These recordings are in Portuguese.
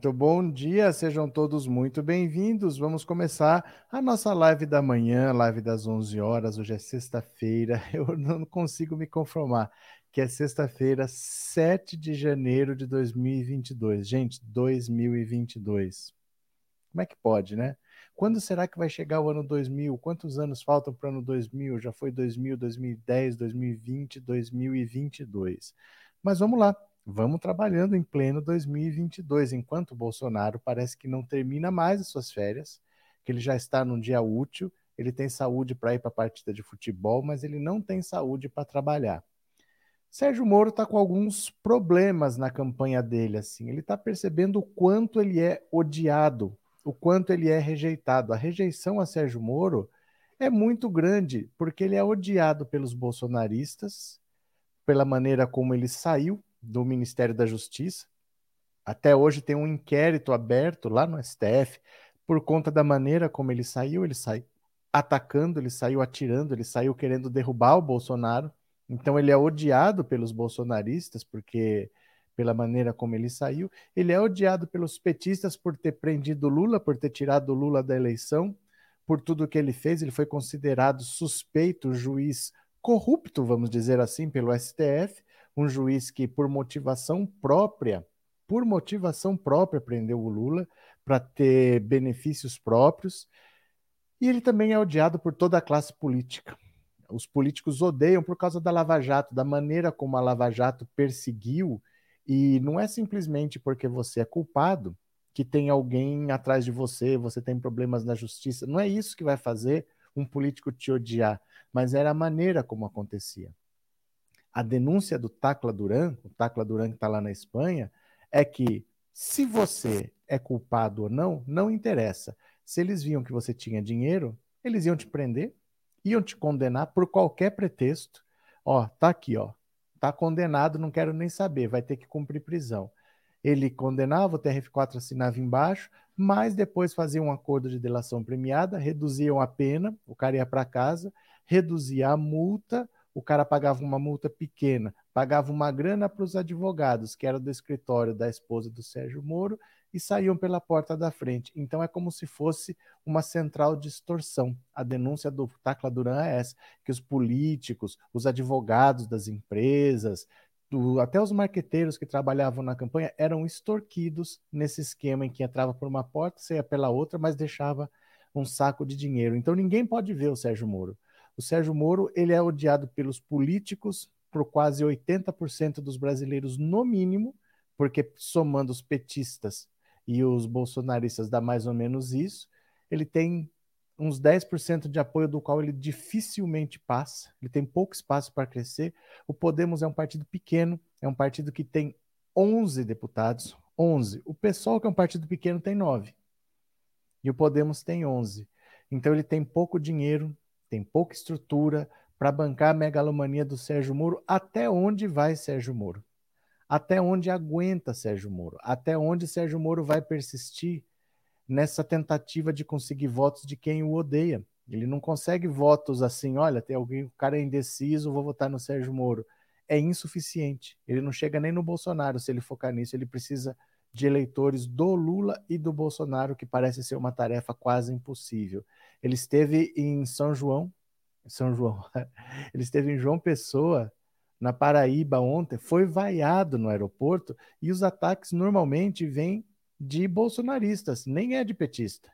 Muito bom dia, sejam todos muito bem-vindos. Vamos começar a nossa live da manhã, live das 11 horas. Hoje é sexta-feira, eu não consigo me conformar que é sexta-feira, 7 de janeiro de 2022. Gente, 2022. Como é que pode, né? Quando será que vai chegar o ano 2000? Quantos anos faltam para o ano 2000? Já foi 2000, 2010, 2020, 2022. Mas vamos lá vamos trabalhando em pleno 2022, enquanto o Bolsonaro parece que não termina mais as suas férias, que ele já está num dia útil, ele tem saúde para ir para a partida de futebol, mas ele não tem saúde para trabalhar. Sérgio Moro está com alguns problemas na campanha dele, assim. Ele está percebendo o quanto ele é odiado, o quanto ele é rejeitado. A rejeição a Sérgio Moro é muito grande, porque ele é odiado pelos bolsonaristas, pela maneira como ele saiu do Ministério da Justiça. Até hoje tem um inquérito aberto lá no STF por conta da maneira como ele saiu. Ele saiu atacando, ele saiu atirando, ele saiu querendo derrubar o Bolsonaro. Então ele é odiado pelos bolsonaristas porque pela maneira como ele saiu. Ele é odiado pelos petistas por ter prendido Lula, por ter tirado Lula da eleição, por tudo que ele fez. Ele foi considerado suspeito, juiz corrupto, vamos dizer assim, pelo STF um juiz que, por motivação própria, por motivação própria, prendeu o Lula para ter benefícios próprios. E ele também é odiado por toda a classe política. Os políticos odeiam por causa da Lava Jato, da maneira como a Lava Jato perseguiu. E não é simplesmente porque você é culpado que tem alguém atrás de você, você tem problemas na justiça. Não é isso que vai fazer um político te odiar, mas era a maneira como acontecia a denúncia do Tacla Duran, o Tacla Duran que está lá na Espanha, é que se você é culpado ou não, não interessa. Se eles viam que você tinha dinheiro, eles iam te prender, iam te condenar por qualquer pretexto. Ó, tá aqui, ó. Tá condenado, não quero nem saber, vai ter que cumprir prisão. Ele condenava, o TRF4 assinava embaixo, mas depois fazia um acordo de delação premiada, reduziam a pena, o cara ia para casa, reduzia a multa, o cara pagava uma multa pequena, pagava uma grana para os advogados, que era do escritório da esposa do Sérgio Moro, e saíam pela porta da frente. Então é como se fosse uma central de extorsão. A denúncia do Tacla Duran é essa, que os políticos, os advogados das empresas, do, até os marqueteiros que trabalhavam na campanha eram extorquidos nesse esquema em que entrava por uma porta, saía pela outra, mas deixava um saco de dinheiro. Então ninguém pode ver o Sérgio Moro. O Sérgio Moro ele é odiado pelos políticos, por quase 80% dos brasileiros, no mínimo, porque somando os petistas e os bolsonaristas dá mais ou menos isso, ele tem uns 10% de apoio do qual ele dificilmente passa, ele tem pouco espaço para crescer. O Podemos é um partido pequeno, é um partido que tem 11 deputados, 11. O PSOL, que é um partido pequeno, tem 9. E o Podemos tem 11. Então ele tem pouco dinheiro, tem pouca estrutura para bancar a megalomania do Sérgio Moro. Até onde vai Sérgio Moro? Até onde aguenta Sérgio Moro? Até onde Sérgio Moro vai persistir nessa tentativa de conseguir votos de quem o odeia? Ele não consegue votos assim, olha, tem alguém, o cara é indeciso, vou votar no Sérgio Moro. É insuficiente. Ele não chega nem no Bolsonaro se ele focar nisso, ele precisa de eleitores do Lula e do Bolsonaro, que parece ser uma tarefa quase impossível. Ele esteve em São João, São João, ele esteve em João Pessoa, na Paraíba ontem, foi vaiado no aeroporto e os ataques normalmente vêm de bolsonaristas, nem é de petista.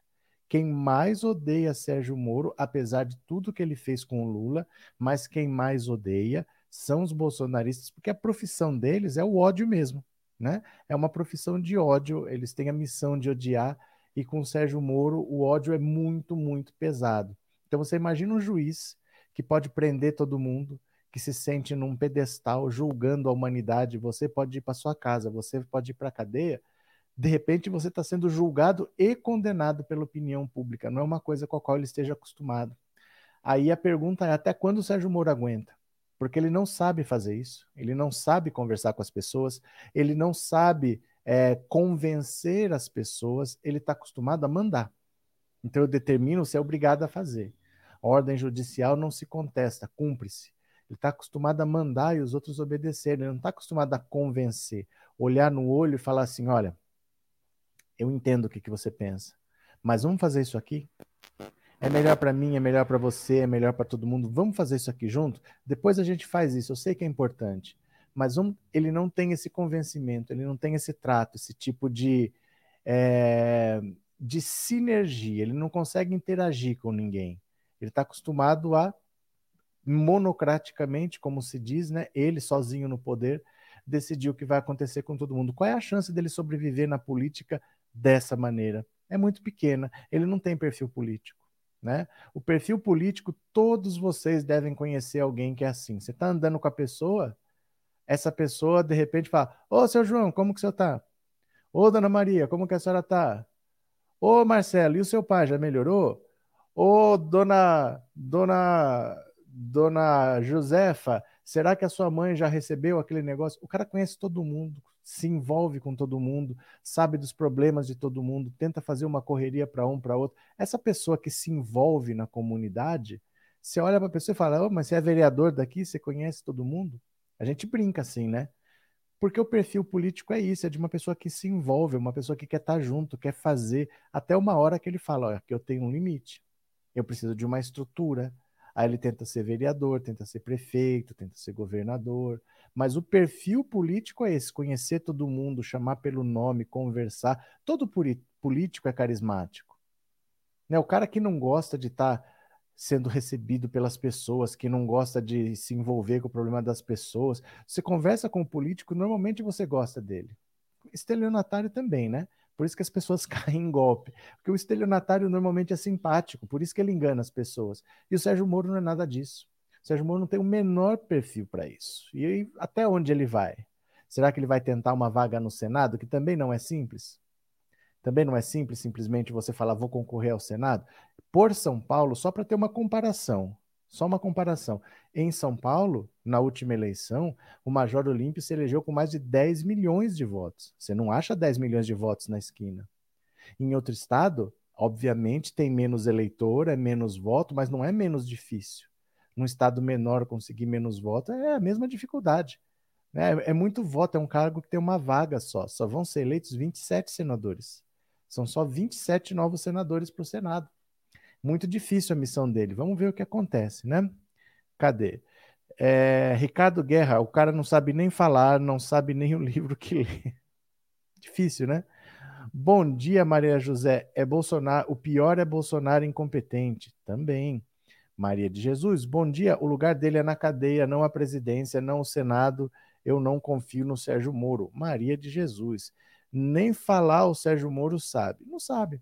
Quem mais odeia Sérgio Moro, apesar de tudo que ele fez com o Lula, mas quem mais odeia são os bolsonaristas, porque a profissão deles é o ódio mesmo né? É uma profissão de ódio, eles têm a missão de odiar, e com o Sérgio Moro o ódio é muito, muito pesado. Então você imagina um juiz que pode prender todo mundo, que se sente num pedestal julgando a humanidade, você pode ir para sua casa, você pode ir para a cadeia, de repente você está sendo julgado e condenado pela opinião pública, não é uma coisa com a qual ele esteja acostumado. Aí a pergunta é até quando o Sérgio Moro aguenta? porque ele não sabe fazer isso, ele não sabe conversar com as pessoas, ele não sabe é, convencer as pessoas, ele está acostumado a mandar. Então eu determino, você é obrigado a fazer. A ordem judicial não se contesta, cumpre-se. Ele está acostumado a mandar e os outros obedecerem, ele não está acostumado a convencer, olhar no olho e falar assim: olha, Eu entendo o que, que você pensa. Mas vamos fazer isso aqui? É melhor para mim, é melhor para você, é melhor para todo mundo. Vamos fazer isso aqui junto? Depois a gente faz isso. Eu sei que é importante. Mas vamos, ele não tem esse convencimento, ele não tem esse trato, esse tipo de, é, de sinergia. Ele não consegue interagir com ninguém. Ele está acostumado a monocraticamente, como se diz, né? Ele sozinho no poder decidir o que vai acontecer com todo mundo. Qual é a chance dele sobreviver na política dessa maneira? É muito pequena. Ele não tem perfil político. Né? O perfil político, todos vocês devem conhecer alguém que é assim. Você está andando com a pessoa, essa pessoa de repente fala: Ô, seu João, como que o senhor está? Ô, dona Maria, como que a senhora está? Ô, Marcelo, e o seu pai já melhorou? Ô, dona, dona, dona Josefa, será que a sua mãe já recebeu aquele negócio? O cara conhece todo mundo, se envolve com todo mundo, sabe dos problemas de todo mundo, tenta fazer uma correria para um, para outro. Essa pessoa que se envolve na comunidade, você olha para a pessoa e fala: oh, mas você é vereador daqui, você conhece todo mundo? A gente brinca assim, né? Porque o perfil político é isso, é de uma pessoa que se envolve, uma pessoa que quer estar tá junto, quer fazer, até uma hora que ele fala: olha, que eu tenho um limite, eu preciso de uma estrutura. Aí ele tenta ser vereador, tenta ser prefeito, tenta ser governador, mas o perfil político é esse: conhecer todo mundo, chamar pelo nome, conversar. Todo político é carismático. Né? O cara que não gosta de estar tá sendo recebido pelas pessoas, que não gosta de se envolver com o problema das pessoas. Você conversa com o político, normalmente você gosta dele. Estelionatário também, né? Por isso que as pessoas caem em golpe. Porque o estelionatário normalmente é simpático, por isso que ele engana as pessoas. E o Sérgio Moro não é nada disso. Sérgio Moro não tem o menor perfil para isso. E até onde ele vai? Será que ele vai tentar uma vaga no Senado, que também não é simples? Também não é simples simplesmente você falar, vou concorrer ao Senado? Por São Paulo, só para ter uma comparação, só uma comparação. Em São Paulo, na última eleição, o Major Olímpio se elegeu com mais de 10 milhões de votos. Você não acha 10 milhões de votos na esquina. Em outro estado, obviamente, tem menos eleitor, é menos voto, mas não é menos difícil num estado menor conseguir menos votos, é a mesma dificuldade. Né? É muito voto, é um cargo que tem uma vaga só. Só vão ser eleitos 27 senadores. São só 27 novos senadores para o Senado. Muito difícil a missão dele. Vamos ver o que acontece, né? Cadê? É, Ricardo Guerra, o cara não sabe nem falar, não sabe nem o livro que lê. Difícil, né? Bom dia, Maria José. É Bolsonaro. O pior é Bolsonaro incompetente. Também. Maria de Jesus, bom dia. O lugar dele é na cadeia, não a presidência, não o Senado. Eu não confio no Sérgio Moro. Maria de Jesus. Nem falar o Sérgio Moro sabe. Não sabe.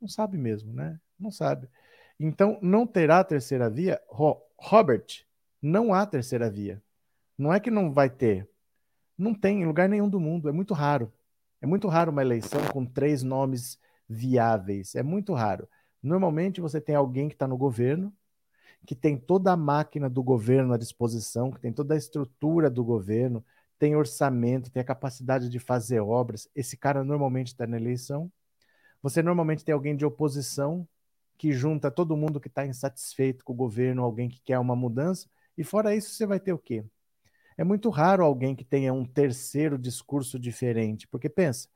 Não sabe mesmo, né? Não sabe. Então, não terá terceira via? Ro Robert, não há terceira via. Não é que não vai ter. Não tem em lugar nenhum do mundo. É muito raro. É muito raro uma eleição com três nomes viáveis. É muito raro. Normalmente você tem alguém que está no governo, que tem toda a máquina do governo à disposição, que tem toda a estrutura do governo, tem orçamento, tem a capacidade de fazer obras. Esse cara normalmente está na eleição. Você normalmente tem alguém de oposição que junta todo mundo que está insatisfeito com o governo, alguém que quer uma mudança. E fora isso, você vai ter o quê? É muito raro alguém que tenha um terceiro discurso diferente, porque pensa,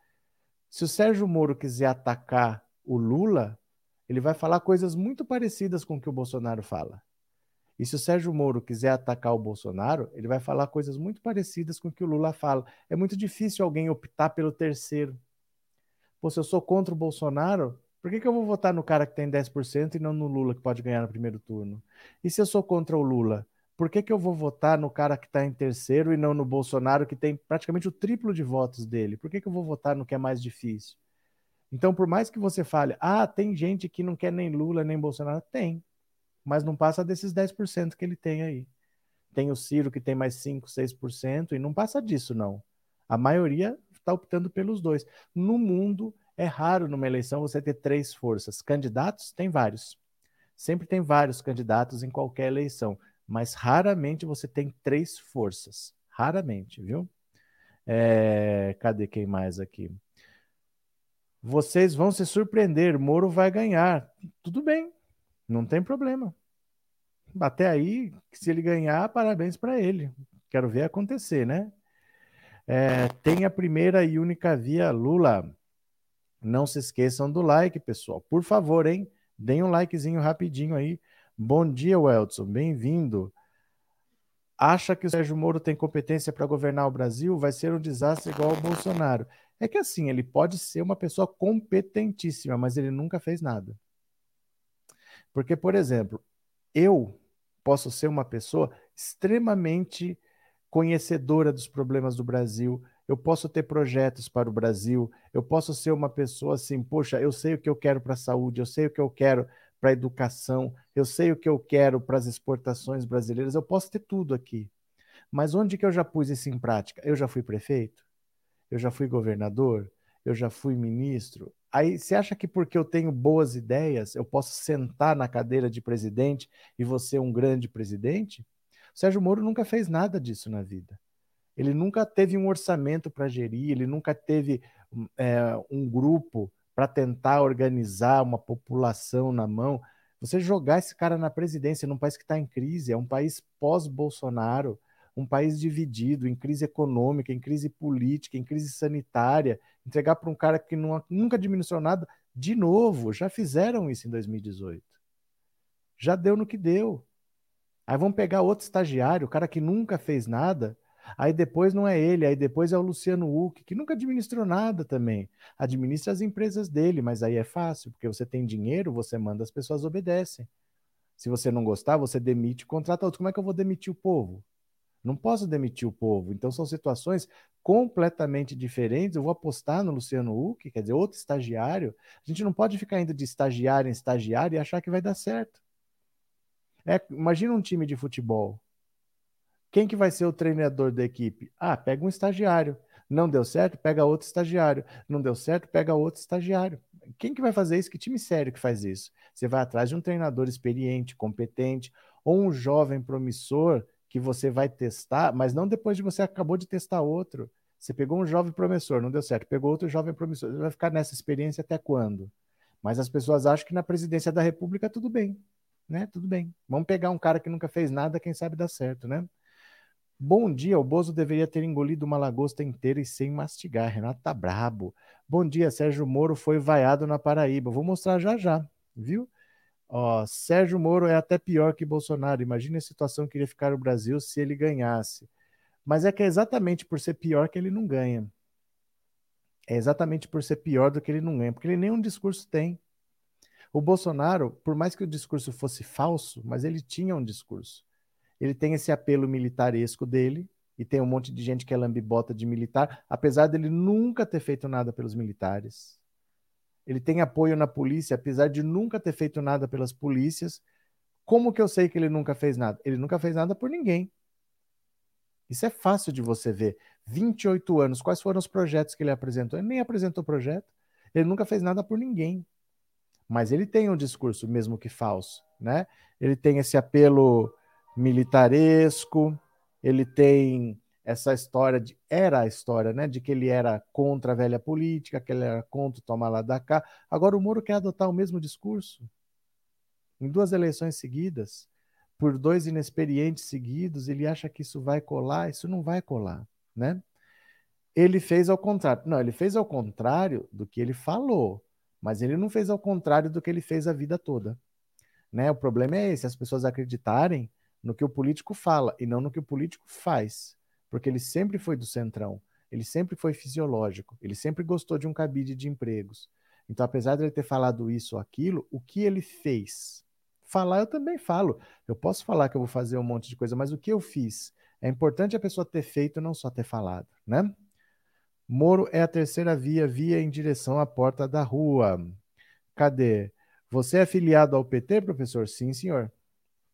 se o Sérgio Moro quiser atacar o Lula, ele vai falar coisas muito parecidas com o que o Bolsonaro fala. E se o Sérgio Moro quiser atacar o Bolsonaro, ele vai falar coisas muito parecidas com o que o Lula fala. É muito difícil alguém optar pelo terceiro. Pô, se eu sou contra o Bolsonaro, por que, que eu vou votar no cara que tem 10% e não no Lula que pode ganhar no primeiro turno? E se eu sou contra o Lula, por que, que eu vou votar no cara que está em terceiro e não no Bolsonaro que tem praticamente o triplo de votos dele? Por que, que eu vou votar no que é mais difícil? Então, por mais que você fale, ah, tem gente que não quer nem Lula nem Bolsonaro, tem, mas não passa desses 10% que ele tem aí. Tem o Ciro que tem mais 5, 6% e não passa disso, não. A maioria está optando pelos dois. No mundo, é raro numa eleição você ter três forças. Candidatos, tem vários. Sempre tem vários candidatos em qualquer eleição, mas raramente você tem três forças. Raramente, viu? É... Cadê quem mais aqui? Vocês vão se surpreender, Moro vai ganhar. Tudo bem, não tem problema. Até aí, se ele ganhar, parabéns para ele. Quero ver acontecer, né? É, tem a primeira e única via Lula. Não se esqueçam do like, pessoal. Por favor, hein? Deem um likezinho rapidinho aí. Bom dia, Welton. Bem-vindo. Acha que o Sérgio Moro tem competência para governar o Brasil? Vai ser um desastre igual ao Bolsonaro. É que assim, ele pode ser uma pessoa competentíssima, mas ele nunca fez nada. Porque, por exemplo, eu posso ser uma pessoa extremamente conhecedora dos problemas do Brasil, eu posso ter projetos para o Brasil, eu posso ser uma pessoa assim, poxa, eu sei o que eu quero para a saúde, eu sei o que eu quero para a educação, eu sei o que eu quero para as exportações brasileiras, eu posso ter tudo aqui. Mas onde que eu já pus isso em prática? Eu já fui prefeito? Eu já fui governador? Eu já fui ministro? Aí você acha que porque eu tenho boas ideias, eu posso sentar na cadeira de presidente e você um grande presidente? O Sérgio Moro nunca fez nada disso na vida. Ele nunca teve um orçamento para gerir, ele nunca teve é, um grupo para tentar organizar uma população na mão. Você jogar esse cara na presidência num país que está em crise, é um país pós-Bolsonaro, um país dividido, em crise econômica, em crise política, em crise sanitária, entregar para um cara que não, nunca administrou nada, de novo, já fizeram isso em 2018. Já deu no que deu. Aí vão pegar outro estagiário, o cara que nunca fez nada, Aí depois não é ele, aí depois é o Luciano Huck, que nunca administrou nada também. Administra as empresas dele, mas aí é fácil, porque você tem dinheiro, você manda, as pessoas obedecem. Se você não gostar, você demite, contrata outro. Como é que eu vou demitir o povo? Não posso demitir o povo. Então são situações completamente diferentes. Eu vou apostar no Luciano Huck, quer dizer, outro estagiário. A gente não pode ficar indo de estagiário em estagiário e achar que vai dar certo. É, imagina um time de futebol. Quem que vai ser o treinador da equipe? Ah, pega um estagiário. Não deu certo, pega outro estagiário. Não deu certo, pega outro estagiário. Quem que vai fazer isso? Que time sério que faz isso? Você vai atrás de um treinador experiente, competente, ou um jovem promissor que você vai testar, mas não depois de você acabou de testar outro. Você pegou um jovem promissor, não deu certo, pegou outro jovem promissor. Você vai ficar nessa experiência até quando? Mas as pessoas acham que na presidência da República tudo bem, né? Tudo bem. Vamos pegar um cara que nunca fez nada, quem sabe dá certo, né? Bom dia, o Bozo deveria ter engolido uma lagosta inteira e sem mastigar. Renato tá brabo. Bom dia, Sérgio Moro foi vaiado na Paraíba. Vou mostrar já já, viu? Ó, Sérgio Moro é até pior que Bolsonaro. Imagina a situação que iria ficar o Brasil se ele ganhasse. Mas é que é exatamente por ser pior que ele não ganha. É exatamente por ser pior do que ele não ganha, porque ele nem um discurso tem. O Bolsonaro, por mais que o discurso fosse falso, mas ele tinha um discurso ele tem esse apelo militaresco dele, e tem um monte de gente que é lambibota de militar, apesar dele nunca ter feito nada pelos militares. Ele tem apoio na polícia, apesar de nunca ter feito nada pelas polícias. Como que eu sei que ele nunca fez nada? Ele nunca fez nada por ninguém. Isso é fácil de você ver. 28 anos, quais foram os projetos que ele apresentou? Ele nem apresentou projeto. Ele nunca fez nada por ninguém. Mas ele tem um discurso, mesmo que falso, né? Ele tem esse apelo militaresco, ele tem essa história de era a história, né, de que ele era contra a velha política, que ele era contra o tomar lá da cá. Agora o Moro quer adotar o mesmo discurso em duas eleições seguidas, por dois inexperientes seguidos, ele acha que isso vai colar, isso não vai colar, né? Ele fez ao contrário. Não, ele fez ao contrário do que ele falou, mas ele não fez ao contrário do que ele fez a vida toda. Né? O problema é esse, as pessoas acreditarem no que o político fala e não no que o político faz. Porque ele sempre foi do centrão, ele sempre foi fisiológico, ele sempre gostou de um cabide de empregos. Então, apesar de ele ter falado isso ou aquilo, o que ele fez? Falar eu também falo. Eu posso falar que eu vou fazer um monte de coisa, mas o que eu fiz? É importante a pessoa ter feito, não só ter falado, né? Moro é a terceira via, via em direção à porta da rua. Cadê? Você é filiado ao PT, professor? Sim, senhor.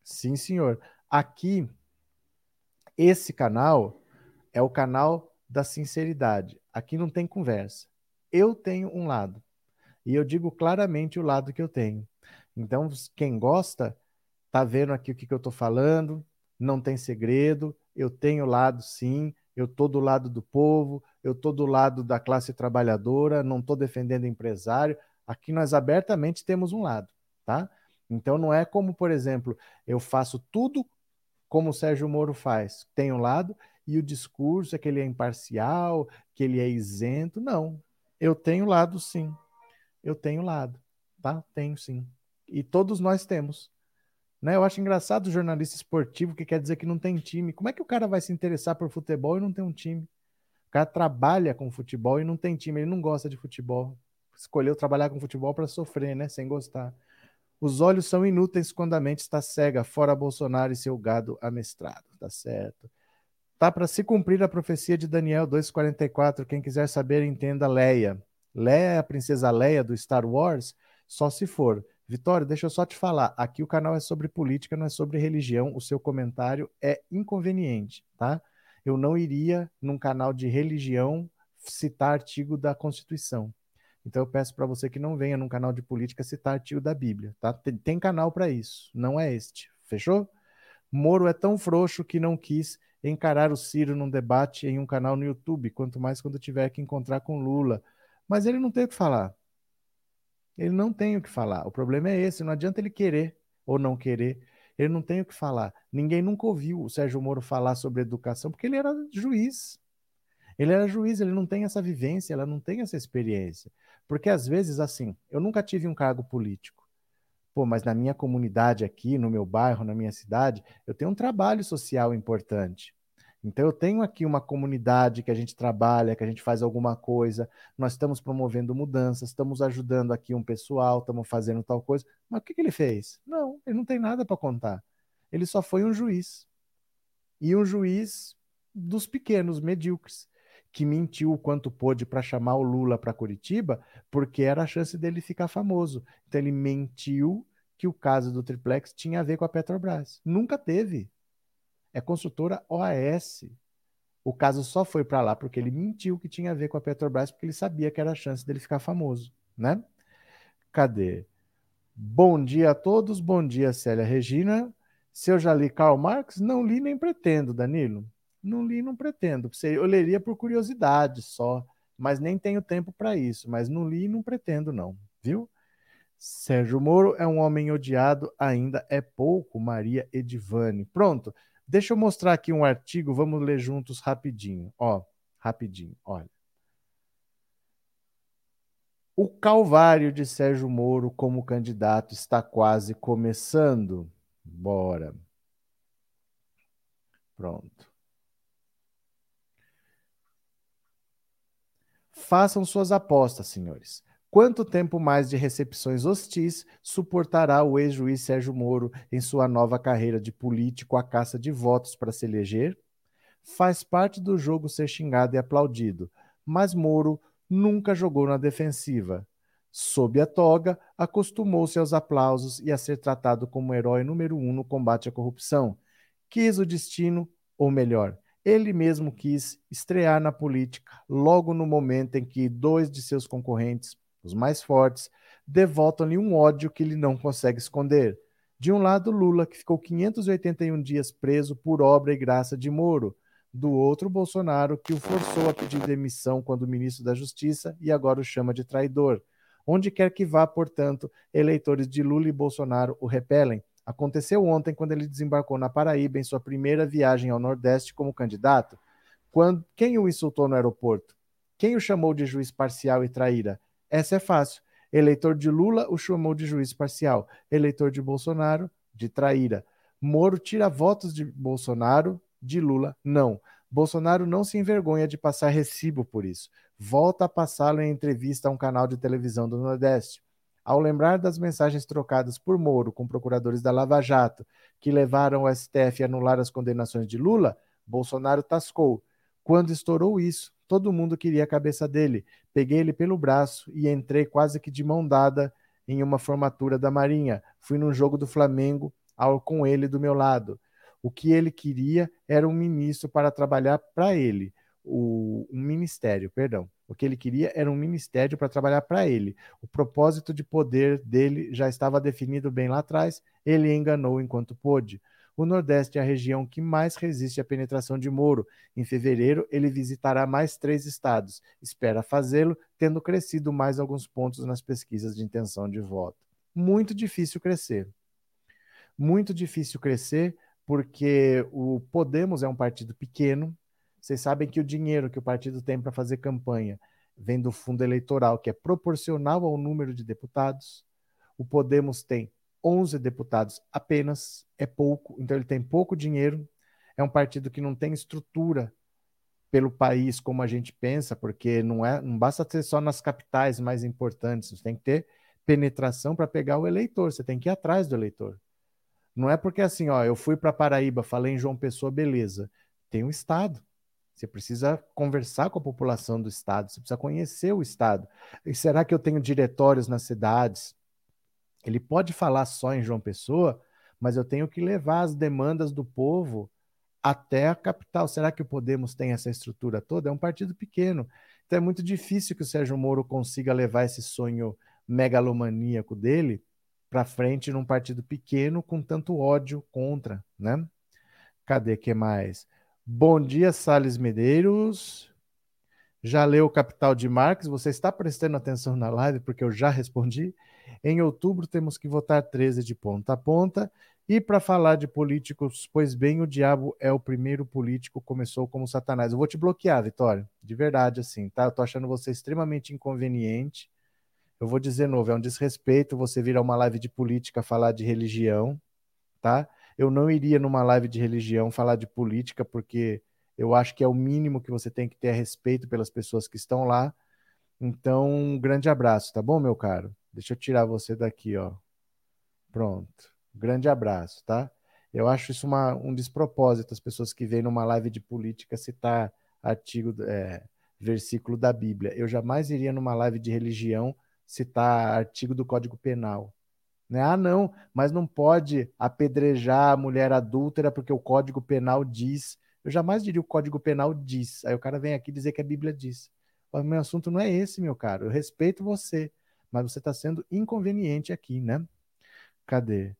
Sim, senhor. Aqui, esse canal é o canal da sinceridade. Aqui não tem conversa. Eu tenho um lado. E eu digo claramente o lado que eu tenho. Então, quem gosta, tá vendo aqui o que, que eu estou falando, não tem segredo, eu tenho lado sim, eu estou do lado do povo, eu estou do lado da classe trabalhadora, não estou defendendo empresário. Aqui nós abertamente temos um lado, tá? Então não é como, por exemplo, eu faço tudo como o Sérgio Moro faz, tem um lado, e o discurso é que ele é imparcial, que ele é isento. Não, eu tenho lado sim. Eu tenho lado, tá? Tenho sim. E todos nós temos. Né? Eu acho engraçado o jornalista esportivo que quer dizer que não tem time. Como é que o cara vai se interessar por futebol e não tem um time? O cara trabalha com futebol e não tem time, ele não gosta de futebol. Escolheu trabalhar com futebol para sofrer, né? Sem gostar. Os olhos são inúteis quando a mente está cega, fora Bolsonaro e seu gado amestrado. Tá certo. Tá para se cumprir a profecia de Daniel 2,44. Quem quiser saber, entenda Leia. Leia é a princesa Leia do Star Wars? Só se for. Vitório, deixa eu só te falar. Aqui o canal é sobre política, não é sobre religião. O seu comentário é inconveniente, tá? Eu não iria num canal de religião citar artigo da Constituição. Então eu peço para você que não venha num canal de política citar artigo da Bíblia, tá? Tem, tem canal para isso, não é este. Fechou? Moro é tão frouxo que não quis encarar o Ciro num debate em um canal no YouTube, quanto mais quando tiver que encontrar com Lula. Mas ele não tem o que falar. Ele não tem o que falar. O problema é esse, não adianta ele querer ou não querer. Ele não tem o que falar. Ninguém nunca ouviu o Sérgio Moro falar sobre educação, porque ele era juiz. Ele era juiz, ele não tem essa vivência, ela não tem essa experiência. Porque às vezes, assim, eu nunca tive um cargo político. Pô, mas na minha comunidade aqui, no meu bairro, na minha cidade, eu tenho um trabalho social importante. Então, eu tenho aqui uma comunidade que a gente trabalha, que a gente faz alguma coisa, nós estamos promovendo mudanças, estamos ajudando aqui um pessoal, estamos fazendo tal coisa. Mas o que, que ele fez? Não, ele não tem nada para contar. Ele só foi um juiz. E um juiz dos pequenos, medíocres, que mentiu o quanto pôde para chamar o Lula para Curitiba, porque era a chance dele ficar famoso. Então, ele mentiu que o caso do triplex tinha a ver com a Petrobras. Nunca teve é construtora OAS. O caso só foi para lá porque ele mentiu que tinha a ver com a Petrobras, porque ele sabia que era a chance dele ficar famoso, né? Cadê? Bom dia a todos, bom dia Célia Regina. Se eu já li Karl Marx, não li nem pretendo, Danilo. Não li, não pretendo. Eu leria por curiosidade só, mas nem tenho tempo para isso. Mas não li e não pretendo, não, viu? Sérgio Moro é um homem odiado, ainda é pouco, Maria Edivane. Pronto. Deixa eu mostrar aqui um artigo, vamos ler juntos rapidinho. Ó, rapidinho, olha. O calvário de Sérgio Moro como candidato está quase começando. Bora. Pronto. Façam suas apostas, senhores. Quanto tempo mais de recepções hostis suportará o ex-juiz Sérgio Moro em sua nova carreira de político à caça de votos para se eleger? Faz parte do jogo ser xingado e aplaudido, mas Moro nunca jogou na defensiva. Sob a toga, acostumou-se aos aplausos e a ser tratado como herói número um no combate à corrupção. Quis o destino, ou melhor, ele mesmo quis estrear na política logo no momento em que dois de seus concorrentes os mais fortes, devotam-lhe um ódio que ele não consegue esconder. De um lado, Lula, que ficou 581 dias preso por obra e graça de Moro. Do outro, Bolsonaro, que o forçou a pedir demissão quando ministro da Justiça e agora o chama de traidor. Onde quer que vá, portanto, eleitores de Lula e Bolsonaro o repelem. Aconteceu ontem quando ele desembarcou na Paraíba em sua primeira viagem ao Nordeste como candidato. Quando, quem o insultou no aeroporto? Quem o chamou de juiz parcial e traíra? Essa é fácil. Eleitor de Lula o chamou de juiz parcial. Eleitor de Bolsonaro, de traíra. Moro tira votos de Bolsonaro, de Lula, não. Bolsonaro não se envergonha de passar recibo por isso. Volta a passá-lo em entrevista a um canal de televisão do Nordeste. Ao lembrar das mensagens trocadas por Moro com procuradores da Lava Jato, que levaram o STF a anular as condenações de Lula, Bolsonaro tascou. Quando estourou isso, todo mundo queria a cabeça dele. Peguei ele pelo braço e entrei quase que de mão dada em uma formatura da Marinha. Fui num jogo do Flamengo ao, com ele do meu lado. O que ele queria era um ministro para trabalhar para ele, o, um ministério, perdão. O que ele queria era um ministério para trabalhar para ele. O propósito de poder dele já estava definido bem lá atrás, ele enganou enquanto pôde. O Nordeste é a região que mais resiste à penetração de Moro. Em fevereiro, ele visitará mais três estados. Espera fazê-lo, tendo crescido mais alguns pontos nas pesquisas de intenção de voto. Muito difícil crescer. Muito difícil crescer, porque o Podemos é um partido pequeno. Vocês sabem que o dinheiro que o partido tem para fazer campanha vem do fundo eleitoral, que é proporcional ao número de deputados. O Podemos tem 11 deputados apenas, é pouco, então ele tem pouco dinheiro. É um partido que não tem estrutura pelo país como a gente pensa, porque não é, não basta ter só nas capitais mais importantes, você tem que ter penetração para pegar o eleitor, você tem que ir atrás do eleitor. Não é porque assim, ó, eu fui para Paraíba, falei em João Pessoa, beleza. Tem um estado. Você precisa conversar com a população do estado, você precisa conhecer o estado. E será que eu tenho diretórios nas cidades? Ele pode falar só em João Pessoa, mas eu tenho que levar as demandas do povo até a capital. Será que o Podemos tem essa estrutura toda? É um partido pequeno. Então é muito difícil que o Sérgio Moro consiga levar esse sonho megalomaníaco dele para frente num partido pequeno com tanto ódio contra, né? Cadê que mais? Bom dia, Sales Medeiros. Já leu o Capital de Marx? Você está prestando atenção na live porque eu já respondi. Em outubro temos que votar 13 de ponta a ponta. E para falar de políticos, pois bem, o diabo é o primeiro político, começou como Satanás. Eu vou te bloquear, Vitória, de verdade, assim, tá? Eu tô achando você extremamente inconveniente. Eu vou dizer novo, é um desrespeito você vir a uma live de política falar de religião, tá? Eu não iria numa live de religião falar de política, porque eu acho que é o mínimo que você tem que ter a respeito pelas pessoas que estão lá. Então, um grande abraço, tá bom, meu caro? Deixa eu tirar você daqui, ó. Pronto. Grande abraço, tá? Eu acho isso uma, um despropósito, as pessoas que vêm numa live de política citar artigo, é, versículo da Bíblia. Eu jamais iria numa live de religião citar artigo do Código Penal. Né? Ah, não, mas não pode apedrejar a mulher adúltera porque o Código Penal diz. Eu jamais diria o Código Penal diz. Aí o cara vem aqui dizer que a Bíblia diz. O meu assunto não é esse, meu caro. Eu respeito você, mas você está sendo inconveniente aqui, né? Cadê?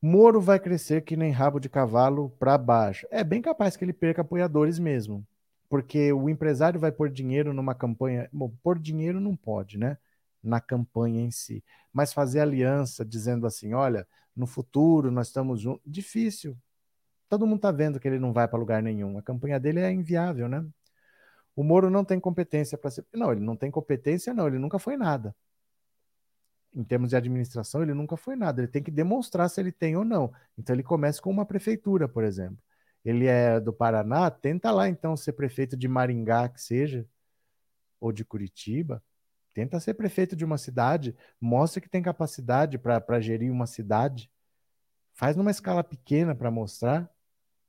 Moro vai crescer que nem rabo de cavalo para baixo. É bem capaz que ele perca apoiadores mesmo, porque o empresário vai pôr dinheiro numa campanha. Bom, pôr dinheiro não pode, né? Na campanha em si. Mas fazer aliança dizendo assim: olha, no futuro nós estamos juntos. Difícil. Todo mundo está vendo que ele não vai para lugar nenhum. A campanha dele é inviável, né? O Moro não tem competência para ser. Não, ele não tem competência, não. Ele nunca foi nada. Em termos de administração, ele nunca foi nada. Ele tem que demonstrar se ele tem ou não. Então, ele começa com uma prefeitura, por exemplo. Ele é do Paraná, tenta lá então ser prefeito de Maringá, que seja, ou de Curitiba, Tenta ser prefeito de uma cidade, mostra que tem capacidade para gerir uma cidade. Faz numa escala pequena para mostrar.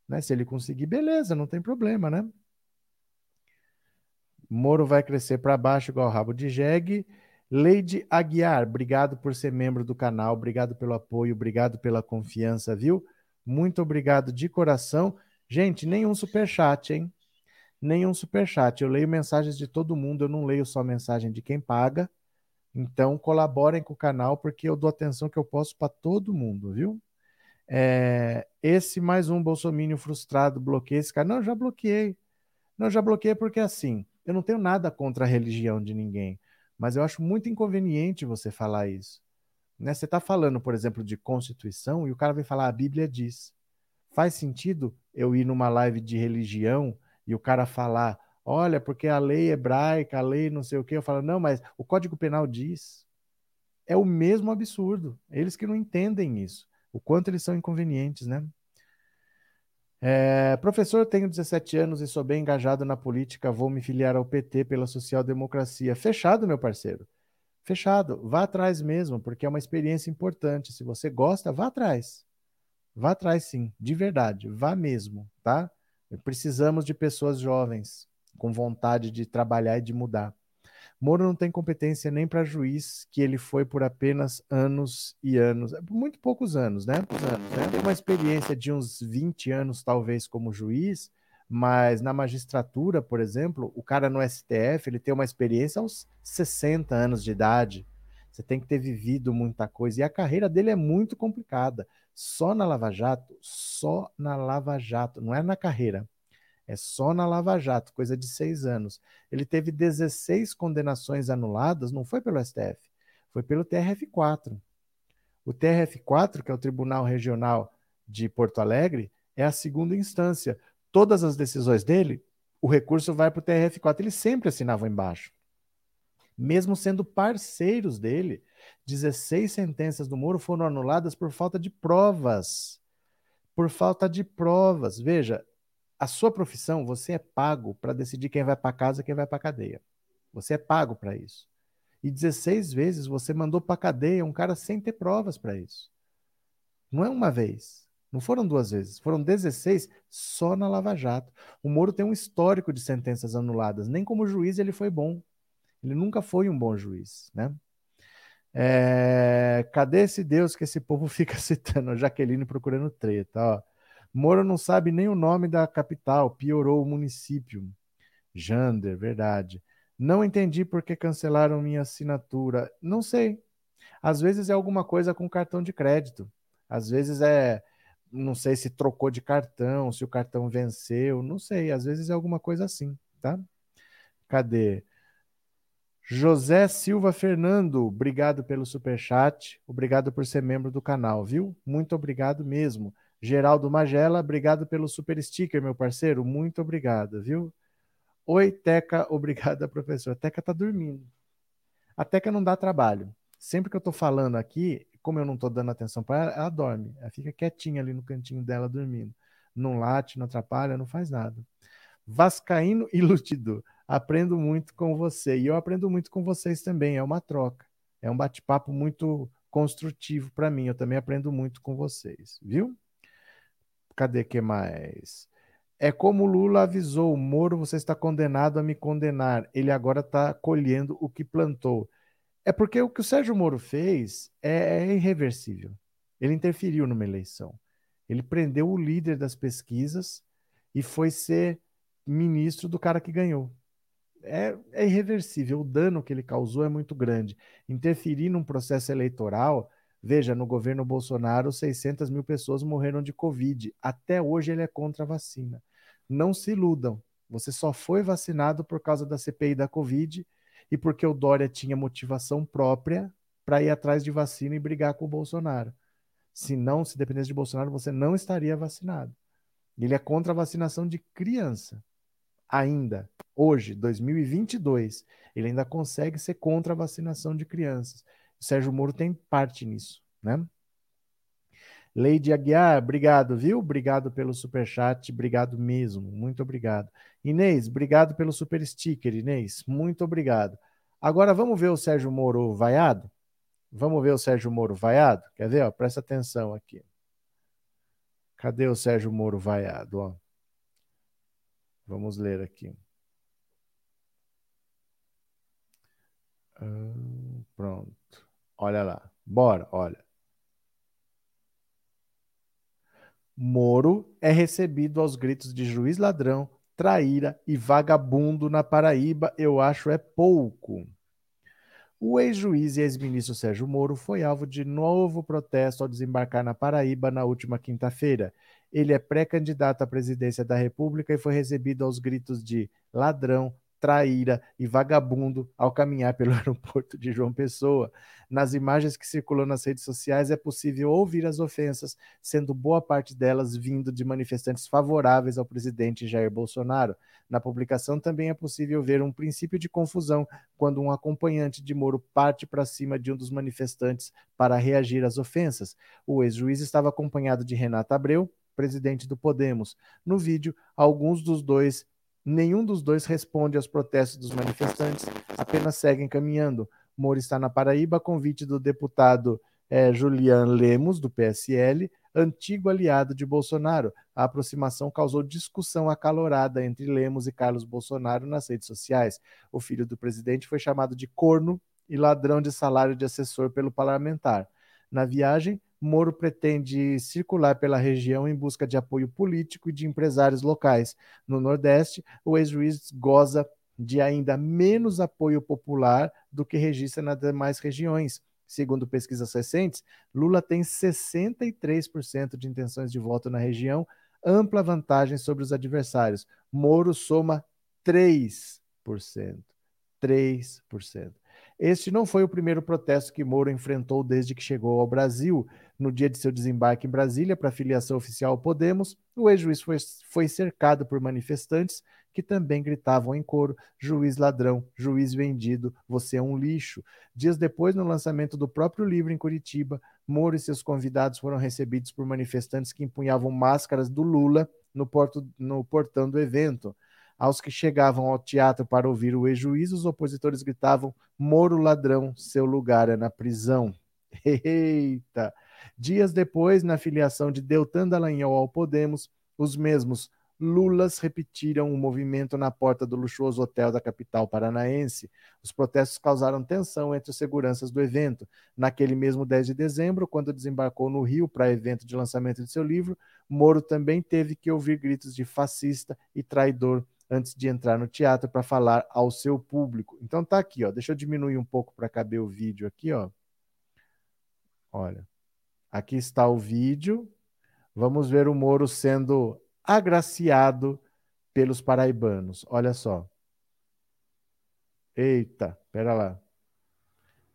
Né? Se ele conseguir, beleza, não tem problema, né? Moro vai crescer para baixo igual rabo de jegue. Leide Aguiar, obrigado por ser membro do canal, obrigado pelo apoio, obrigado pela confiança, viu? Muito obrigado de coração. Gente, nenhum superchat, hein? Nenhum superchat. Eu leio mensagens de todo mundo, eu não leio só mensagem de quem paga. Então, colaborem com o canal, porque eu dou atenção que eu posso para todo mundo, viu? É, esse mais um bolsomínio frustrado, bloqueei esse cara. Não, já bloqueei. Não, já bloqueei porque assim, eu não tenho nada contra a religião de ninguém, mas eu acho muito inconveniente você falar isso. Né? Você está falando, por exemplo, de Constituição e o cara vem falar a Bíblia diz. Faz sentido eu ir numa live de religião e o cara falar, olha, porque a lei hebraica, a lei não sei o quê, eu falo, não, mas o Código Penal diz. É o mesmo absurdo. Eles que não entendem isso, o quanto eles são inconvenientes, né? É, professor, tenho 17 anos e sou bem engajado na política, vou me filiar ao PT pela social-democracia. Fechado, meu parceiro. Fechado. Vá atrás mesmo, porque é uma experiência importante. Se você gosta, vá atrás. Vá atrás, sim, de verdade. Vá mesmo, tá? Precisamos de pessoas jovens, com vontade de trabalhar e de mudar. Moro não tem competência nem para juiz, que ele foi por apenas anos e anos, muito poucos anos, né? Anos, né? Tem uma experiência de uns 20 anos, talvez, como juiz, mas na magistratura, por exemplo, o cara no STF, ele tem uma experiência aos 60 anos de idade. Você tem que ter vivido muita coisa. E a carreira dele é muito complicada. Só na Lava Jato, só na Lava Jato, não é na carreira. É só na Lava Jato, coisa de seis anos. Ele teve 16 condenações anuladas, não foi pelo STF, foi pelo TRF4. O TRF4, que é o Tribunal Regional de Porto Alegre, é a segunda instância. Todas as decisões dele, o recurso vai para o TRF4. Ele sempre assinava embaixo. mesmo sendo parceiros dele. 16 sentenças do Moro foram anuladas por falta de provas. Por falta de provas. Veja, a sua profissão, você é pago para decidir quem vai para casa e quem vai para cadeia. Você é pago para isso. E 16 vezes você mandou para cadeia um cara sem ter provas para isso. Não é uma vez, não foram duas vezes, foram 16 só na Lava Jato. O Moro tem um histórico de sentenças anuladas, nem como juiz ele foi bom. Ele nunca foi um bom juiz, né? É... Cadê esse Deus que esse povo fica citando? Jaqueline procurando treta, ó. Moro não sabe nem o nome da capital, piorou o município. Jander, verdade. Não entendi por que cancelaram minha assinatura. Não sei. Às vezes é alguma coisa com cartão de crédito. Às vezes é, não sei se trocou de cartão, se o cartão venceu, não sei. Às vezes é alguma coisa assim, tá? Cadê? José Silva Fernando, obrigado pelo super chat, obrigado por ser membro do canal, viu? Muito obrigado mesmo. Geraldo Magela, obrigado pelo super sticker, meu parceiro, muito obrigado, viu? Oi, Teca, obrigada, professor. A Teca tá dormindo. A Teca não dá trabalho. Sempre que eu tô falando aqui, como eu não tô dando atenção para ela, ela dorme. Ela fica quietinha ali no cantinho dela dormindo. Não late, não atrapalha, não faz nada. Vascaíno e aprendo muito com você. E eu aprendo muito com vocês também. É uma troca. É um bate-papo muito construtivo para mim. Eu também aprendo muito com vocês, viu? Cadê que mais? É como Lula avisou: Moro, você está condenado a me condenar. Ele agora está colhendo o que plantou. É porque o que o Sérgio Moro fez é, é irreversível. Ele interferiu numa eleição. Ele prendeu o líder das pesquisas e foi ser ministro do cara que ganhou é, é irreversível. O dano que ele causou é muito grande. Interferir num processo eleitoral, veja, no governo Bolsonaro, 600 mil pessoas morreram de Covid. Até hoje ele é contra a vacina. Não se iludam. Você só foi vacinado por causa da CPI da Covid e porque o Dória tinha motivação própria para ir atrás de vacina e brigar com o Bolsonaro. Se não, se dependesse de Bolsonaro, você não estaria vacinado. Ele é contra a vacinação de criança ainda, hoje, 2022, ele ainda consegue ser contra a vacinação de crianças. O Sérgio Moro tem parte nisso, né? Leide Aguiar, obrigado, viu? Obrigado pelo super chat, obrigado mesmo, muito obrigado. Inês, obrigado pelo super sticker, Inês, muito obrigado. Agora vamos ver o Sérgio Moro vaiado? Vamos ver o Sérgio Moro vaiado? Quer ver? Ó, presta atenção aqui. Cadê o Sérgio Moro vaiado? Ó? Vamos ler aqui. Ah, pronto. Olha lá. Bora, olha. Moro é recebido aos gritos de juiz ladrão, traíra e vagabundo na Paraíba, eu acho é pouco. O ex-juiz e ex-ministro Sérgio Moro foi alvo de novo protesto ao desembarcar na Paraíba na última quinta-feira. Ele é pré-candidato à presidência da República e foi recebido aos gritos de ladrão, traíra e vagabundo ao caminhar pelo aeroporto de João Pessoa. Nas imagens que circulam nas redes sociais é possível ouvir as ofensas, sendo boa parte delas vindo de manifestantes favoráveis ao presidente Jair Bolsonaro. Na publicação também é possível ver um princípio de confusão quando um acompanhante de Moro parte para cima de um dos manifestantes para reagir às ofensas. O ex-juiz estava acompanhado de Renata Abreu, presidente do Podemos. No vídeo, alguns dos dois, nenhum dos dois responde aos protestos dos manifestantes, apenas seguem caminhando. Moro está na Paraíba, convite do deputado é, Julian Lemos, do PSL, antigo aliado de Bolsonaro. A aproximação causou discussão acalorada entre Lemos e Carlos Bolsonaro nas redes sociais. O filho do presidente foi chamado de corno e ladrão de salário de assessor pelo parlamentar. Na viagem, Moro pretende circular pela região em busca de apoio político e de empresários locais. No Nordeste, o ex-juiz goza de ainda menos apoio popular do que registra nas demais regiões. Segundo pesquisas recentes, Lula tem 63% de intenções de voto na região, ampla vantagem sobre os adversários. Moro soma 3%. 3%. Este não foi o primeiro protesto que Moro enfrentou desde que chegou ao Brasil. No dia de seu desembarque em Brasília para filiação oficial ao Podemos, o ex-juiz foi, foi cercado por manifestantes que também gritavam em coro: juiz ladrão, juiz vendido, você é um lixo. Dias depois, no lançamento do próprio livro em Curitiba, Moro e seus convidados foram recebidos por manifestantes que empunhavam máscaras do Lula no, porto, no portão do evento. Aos que chegavam ao teatro para ouvir o ex-juiz, os opositores gritavam: Moro ladrão, seu lugar é na prisão. Eita! Dias depois, na filiação de Deltan Dallagnol ao Podemos, os mesmos Lulas repetiram o movimento na porta do luxuoso hotel da capital paranaense. Os protestos causaram tensão entre os seguranças do evento. Naquele mesmo 10 de dezembro, quando desembarcou no Rio para evento de lançamento de seu livro, Moro também teve que ouvir gritos de fascista e traidor antes de entrar no teatro para falar ao seu público. Então tá aqui, ó. Deixa eu diminuir um pouco para caber o vídeo aqui, ó. Olha. Aqui está o vídeo. Vamos ver o Moro sendo agraciado pelos paraibanos. Olha só. Eita, pera lá.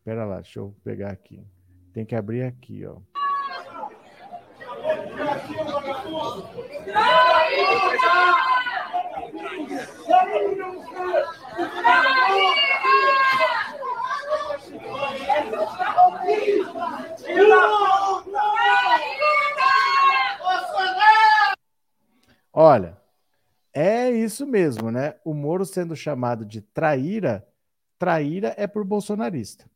Pera lá, deixa eu pegar aqui. Tem que abrir aqui, ó. Olha, é isso mesmo, né? O Moro sendo chamado de traíra, traíra é por bolsonarista.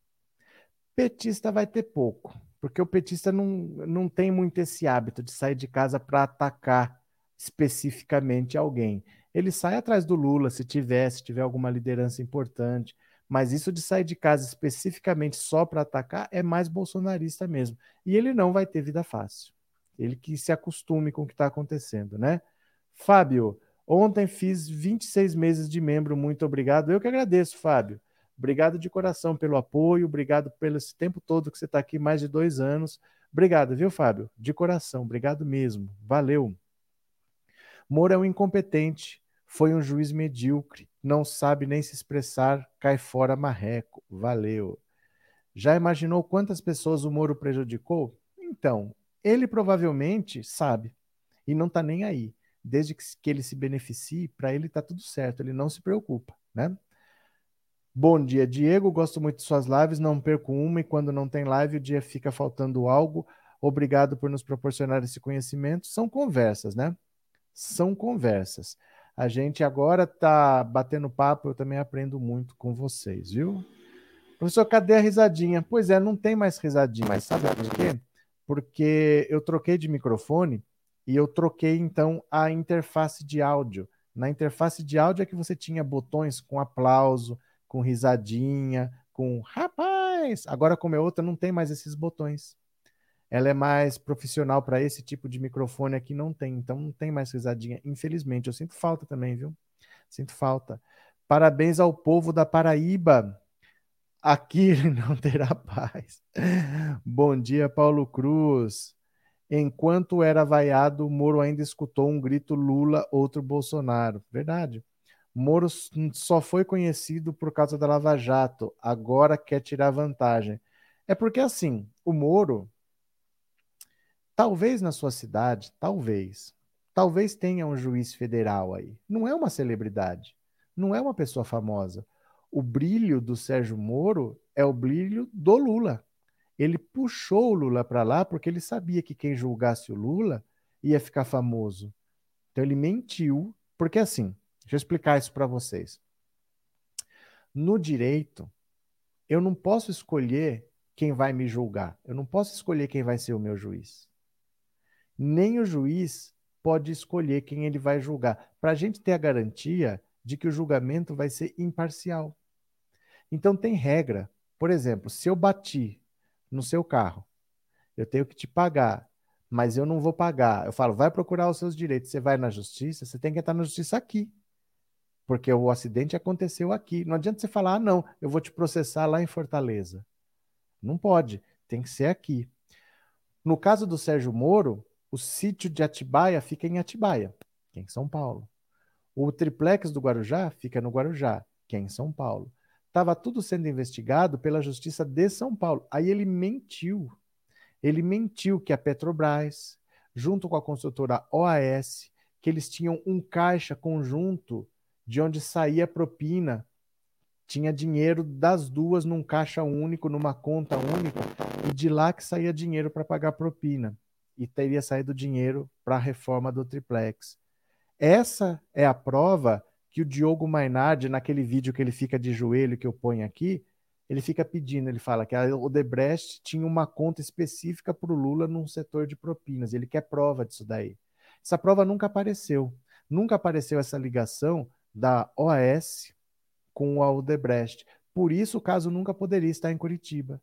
Petista vai ter pouco, porque o petista não, não tem muito esse hábito de sair de casa para atacar especificamente alguém. Ele sai atrás do Lula, se tiver, se tiver alguma liderança importante, mas isso de sair de casa especificamente só para atacar é mais bolsonarista mesmo. E ele não vai ter vida fácil. Ele que se acostume com o que está acontecendo, né? Fábio, ontem fiz 26 meses de membro, muito obrigado. Eu que agradeço, Fábio. Obrigado de coração pelo apoio, obrigado pelo esse tempo todo que você está aqui, mais de dois anos. Obrigado, viu, Fábio? De coração, obrigado mesmo. Valeu. Moro é um incompetente, foi um juiz medíocre, não sabe nem se expressar, cai fora marreco. Valeu. Já imaginou quantas pessoas o Moro prejudicou? Então, ele provavelmente sabe e não está nem aí desde que, que ele se beneficie, para ele está tudo certo, ele não se preocupa, né? Bom dia, Diego. Gosto muito de suas lives, não perco uma e quando não tem live o dia fica faltando algo. Obrigado por nos proporcionar esse conhecimento. São conversas, né? São conversas. A gente agora está batendo papo, eu também aprendo muito com vocês, viu? Professor, cadê a risadinha? Pois é, não tem mais risadinha, mas sabe por quê? Porque eu troquei de microfone e eu troquei então a interface de áudio. Na interface de áudio é que você tinha botões com aplauso, com risadinha, com rapaz. Agora, como é outra, não tem mais esses botões. Ela é mais profissional para esse tipo de microfone aqui, não tem. Então, não tem mais risadinha. Infelizmente, eu sinto falta também, viu? Sinto falta. Parabéns ao povo da Paraíba. Aqui não terá paz. Bom dia, Paulo Cruz. Enquanto era vaiado, Moro ainda escutou um grito Lula, outro Bolsonaro. Verdade. Moro só foi conhecido por causa da Lava Jato, agora quer tirar vantagem. É porque assim, o Moro, talvez na sua cidade, talvez, talvez tenha um juiz federal aí. Não é uma celebridade, não é uma pessoa famosa. O brilho do Sérgio Moro é o brilho do Lula ele puxou o Lula para lá porque ele sabia que quem julgasse o Lula ia ficar famoso. Então ele mentiu, porque assim, deixa eu explicar isso para vocês. No direito, eu não posso escolher quem vai me julgar. Eu não posso escolher quem vai ser o meu juiz. Nem o juiz pode escolher quem ele vai julgar, para a gente ter a garantia de que o julgamento vai ser imparcial. Então tem regra. Por exemplo, se eu bati no seu carro. Eu tenho que te pagar, mas eu não vou pagar. Eu falo, vai procurar os seus direitos. Você vai na justiça, você tem que entrar na justiça aqui. Porque o acidente aconteceu aqui. Não adianta você falar, ah, não, eu vou te processar lá em Fortaleza. Não pode, tem que ser aqui. No caso do Sérgio Moro, o sítio de Atibaia fica em Atibaia, que é em São Paulo. O triplex do Guarujá fica no Guarujá, que é em São Paulo estava tudo sendo investigado pela Justiça de São Paulo. Aí ele mentiu. ele mentiu que a Petrobras, junto com a construtora OAS, que eles tinham um caixa conjunto de onde saía propina, tinha dinheiro das duas num caixa único, numa conta única, e de lá que saía dinheiro para pagar propina. E teria saído dinheiro para a reforma do triplex. Essa é a prova que o Diogo Mainardi, naquele vídeo que ele fica de joelho que eu ponho aqui, ele fica pedindo, ele fala que a Odebrecht tinha uma conta específica para o Lula num setor de propinas. Ele quer prova disso daí. Essa prova nunca apareceu. Nunca apareceu essa ligação da OAS com a Odebrecht. Por isso o caso nunca poderia estar em Curitiba,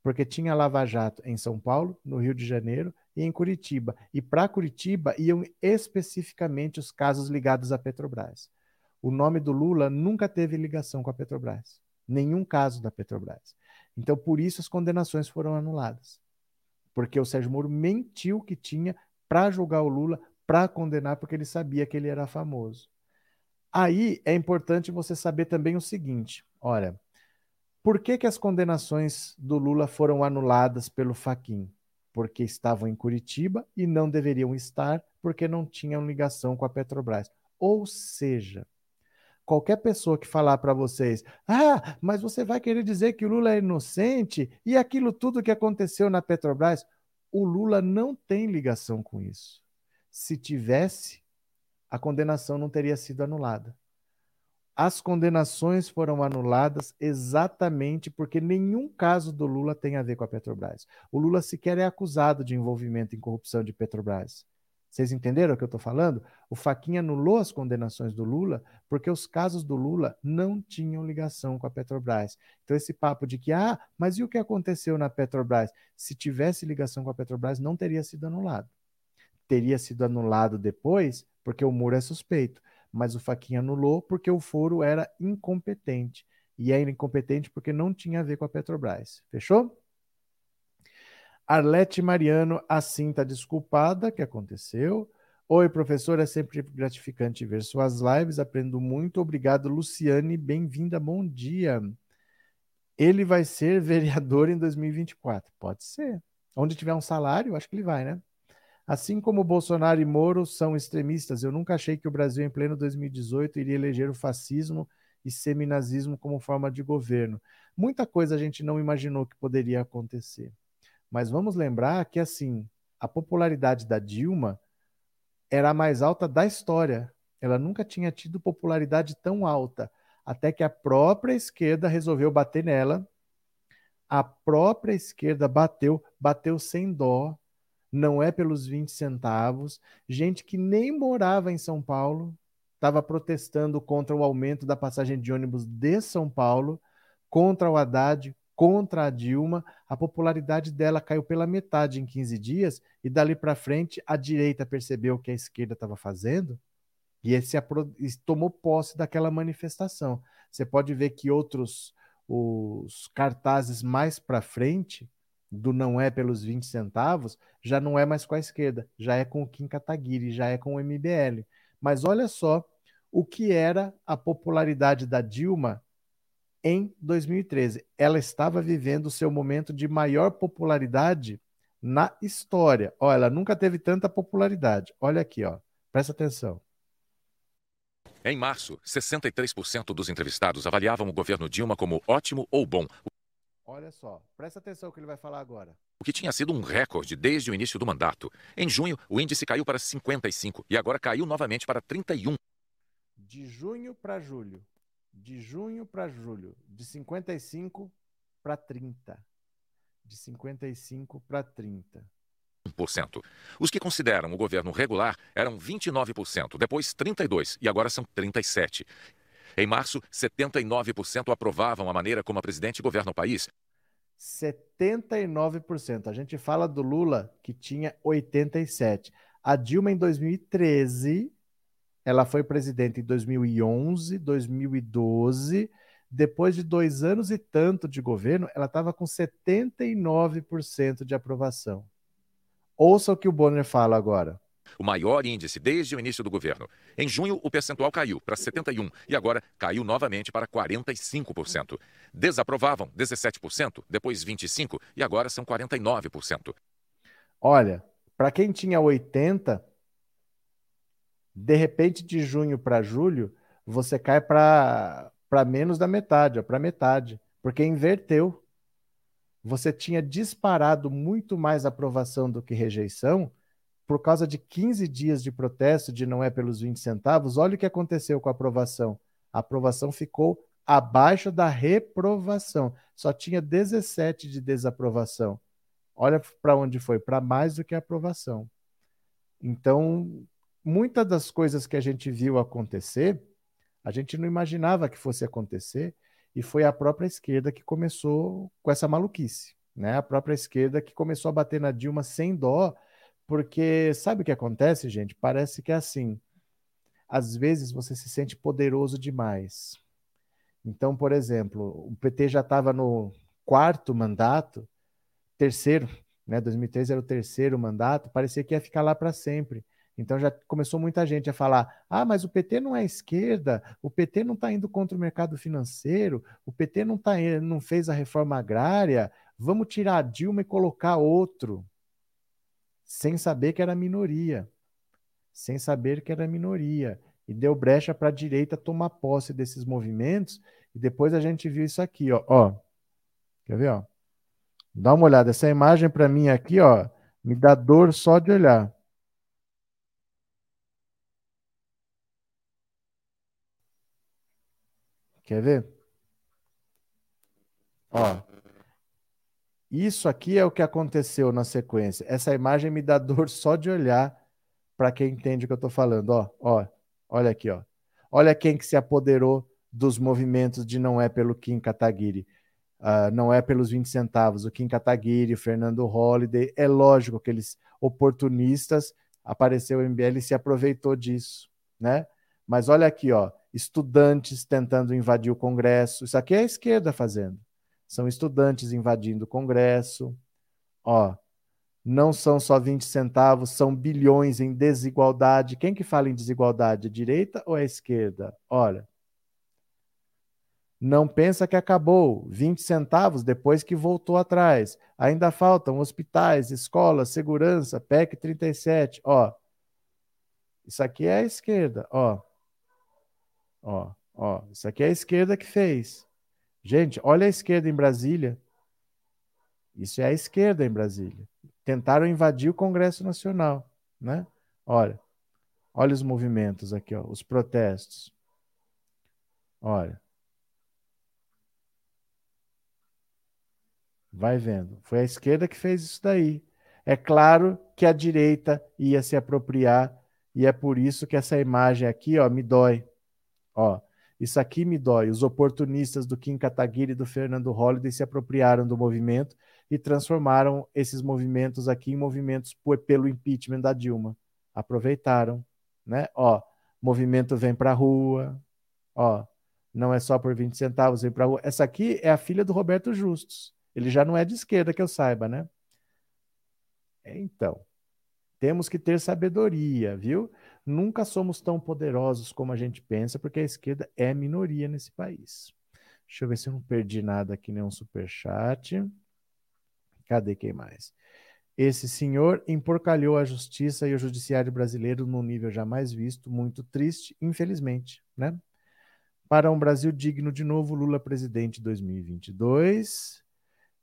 porque tinha Lava Jato em São Paulo, no Rio de Janeiro e em Curitiba. E para Curitiba iam especificamente os casos ligados à Petrobras o nome do Lula nunca teve ligação com a Petrobras. Nenhum caso da Petrobras. Então, por isso as condenações foram anuladas. Porque o Sérgio Moro mentiu que tinha para julgar o Lula, para condenar, porque ele sabia que ele era famoso. Aí é importante você saber também o seguinte: olha, por que, que as condenações do Lula foram anuladas pelo Faquin? Porque estavam em Curitiba e não deveriam estar, porque não tinham ligação com a Petrobras. Ou seja, qualquer pessoa que falar para vocês, ah, mas você vai querer dizer que o Lula é inocente e aquilo tudo que aconteceu na Petrobras, o Lula não tem ligação com isso. Se tivesse, a condenação não teria sido anulada. As condenações foram anuladas exatamente porque nenhum caso do Lula tem a ver com a Petrobras. O Lula sequer é acusado de envolvimento em corrupção de Petrobras. Vocês entenderam o que eu estou falando? O Faquinha anulou as condenações do Lula porque os casos do Lula não tinham ligação com a Petrobras. Então, esse papo de que, ah, mas e o que aconteceu na Petrobras? Se tivesse ligação com a Petrobras, não teria sido anulado. Teria sido anulado depois porque o Muro é suspeito. Mas o Faquinha anulou porque o foro era incompetente. E era incompetente porque não tinha a ver com a Petrobras. Fechou? Arlete Mariano, assim está desculpada, que aconteceu. Oi, professor, é sempre gratificante ver suas lives, aprendo muito. Obrigado, Luciane, bem-vinda, bom dia. Ele vai ser vereador em 2024? Pode ser. Onde tiver um salário, acho que ele vai, né? Assim como Bolsonaro e Moro são extremistas, eu nunca achei que o Brasil, em pleno 2018, iria eleger o fascismo e seminazismo como forma de governo. Muita coisa a gente não imaginou que poderia acontecer. Mas vamos lembrar que, assim, a popularidade da Dilma era a mais alta da história. Ela nunca tinha tido popularidade tão alta, até que a própria esquerda resolveu bater nela. A própria esquerda bateu, bateu sem dó, não é pelos 20 centavos. Gente que nem morava em São Paulo estava protestando contra o aumento da passagem de ônibus de São Paulo, contra o Haddad, contra a Dilma, a popularidade dela caiu pela metade em 15 dias, e dali para frente a direita percebeu o que a esquerda estava fazendo e, se e tomou posse daquela manifestação. Você pode ver que outros os cartazes mais para frente do não é pelos 20 centavos já não é mais com a esquerda, já é com o Kim Kataguiri, já é com o MBL. Mas olha só o que era a popularidade da Dilma em 2013. Ela estava vivendo o seu momento de maior popularidade na história. Olha, ela nunca teve tanta popularidade. Olha aqui, ó. Presta atenção. Em março, 63% dos entrevistados avaliavam o governo Dilma como ótimo ou bom. Olha só, presta atenção no que ele vai falar agora. O que tinha sido um recorde desde o início do mandato. Em junho, o índice caiu para 55 e agora caiu novamente para 31. De junho para julho, de junho para julho, de 55 para 30. De 55 para 30. Os que consideram o governo regular eram 29%, depois 32% e agora são 37%. Em março, 79% aprovavam a maneira como a presidente governa o país. 79%. A gente fala do Lula, que tinha 87%. A Dilma, em 2013, ela foi presidente em 2011, 2012. Depois de dois anos e tanto de governo, ela estava com 79% de aprovação. Ouça o que o Bonner fala agora. O maior índice desde o início do governo. Em junho, o percentual caiu para 71% e agora caiu novamente para 45%. Desaprovavam 17%, depois 25% e agora são 49%. Olha, para quem tinha 80, de repente de junho para julho, você cai para menos da metade, para metade, porque inverteu. Você tinha disparado muito mais aprovação do que rejeição por causa de 15 dias de protesto de não é pelos 20 centavos. Olha o que aconteceu com a aprovação. A aprovação ficou abaixo da reprovação. Só tinha 17 de desaprovação. Olha para onde foi, para mais do que a aprovação. Então, muitas das coisas que a gente viu acontecer, a gente não imaginava que fosse acontecer, e foi a própria esquerda que começou com essa maluquice, né? A própria esquerda que começou a bater na Dilma sem dó, porque sabe o que acontece, gente? Parece que é assim. Às vezes você se sente poderoso demais. Então, por exemplo, o PT já estava no quarto mandato, terceiro, né? 2013 era o terceiro mandato, parecia que ia ficar lá para sempre. Então já começou muita gente a falar: ah, mas o PT não é esquerda, o PT não está indo contra o mercado financeiro, o PT não, tá, não fez a reforma agrária, vamos tirar a Dilma e colocar outro. Sem saber que era minoria. Sem saber que era minoria. E deu brecha para a direita tomar posse desses movimentos. E depois a gente viu isso aqui, ó. ó. Quer ver, ó? Dá uma olhada. Essa imagem para mim aqui, ó, me dá dor só de olhar. Quer ver? Ó. Isso aqui é o que aconteceu na sequência. Essa imagem me dá dor só de olhar para quem entende o que eu estou falando. Ó, ó, olha aqui, ó. Olha quem que se apoderou dos movimentos de não é pelo Kim Kataguiri. Uh, não é pelos 20 centavos. O Kim Kataguiri, o Fernando Holliday. É lógico que eles, oportunistas, apareceu o MBL e se aproveitou disso, né? Mas olha aqui, ó estudantes tentando invadir o Congresso. Isso aqui é a esquerda fazendo. São estudantes invadindo o Congresso. Ó, não são só 20 centavos, são bilhões em desigualdade. Quem que fala em desigualdade? A direita ou a esquerda? Olha. Não pensa que acabou. 20 centavos depois que voltou atrás. Ainda faltam hospitais, escolas, segurança, PEC 37. Ó. Isso aqui é a esquerda, ó. Ó, ó, isso aqui é a esquerda que fez. Gente, olha a esquerda em Brasília. Isso é a esquerda em Brasília. Tentaram invadir o Congresso Nacional, né? Olha, olha os movimentos aqui, ó, os protestos. Olha. Vai vendo. Foi a esquerda que fez isso daí. É claro que a direita ia se apropriar e é por isso que essa imagem aqui, ó, me dói. Ó, isso aqui me dói. Os oportunistas do Kim Kataguiri e do Fernando Holliday se apropriaram do movimento e transformaram esses movimentos aqui em movimentos pelo impeachment da Dilma. Aproveitaram, né? Ó, movimento vem para a rua, ó, não é só por 20 centavos, vem para a rua. Essa aqui é a filha do Roberto Justus. Ele já não é de esquerda, que eu saiba, né? Então, temos que ter sabedoria, viu? Nunca somos tão poderosos como a gente pensa, porque a esquerda é minoria nesse país. Deixa eu ver se eu não perdi nada aqui, nenhum superchat. Cadê quem mais? Esse senhor emporcalhou a justiça e o judiciário brasileiro num nível jamais visto, muito triste, infelizmente, né? Para um Brasil digno de novo, Lula presidente 2022.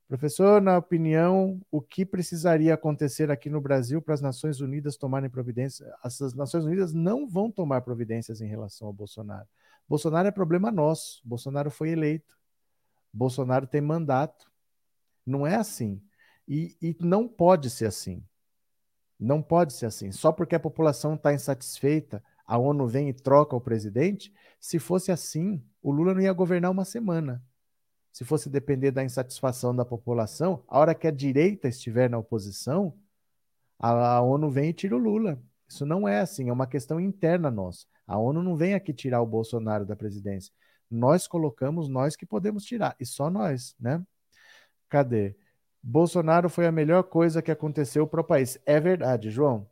Professor, na opinião, o que precisaria acontecer aqui no Brasil para as Nações Unidas tomarem providências? As Nações Unidas não vão tomar providências em relação ao Bolsonaro. Bolsonaro é problema nosso. Bolsonaro foi eleito. Bolsonaro tem mandato. Não é assim. E, e não pode ser assim. Não pode ser assim. Só porque a população está insatisfeita, a ONU vem e troca o presidente. Se fosse assim, o Lula não ia governar uma semana se fosse depender da insatisfação da população, a hora que a direita estiver na oposição, a, ONU vem e tira o Lula. Isso não é assim, é uma questão interna nossa. A ONU não vem aqui tirar o Bolsonaro da presidência. Nós colocamos nós que podemos tirar, e só nós, né? Cadê? Bolsonaro foi a melhor coisa que aconteceu para o país. É verdade, João.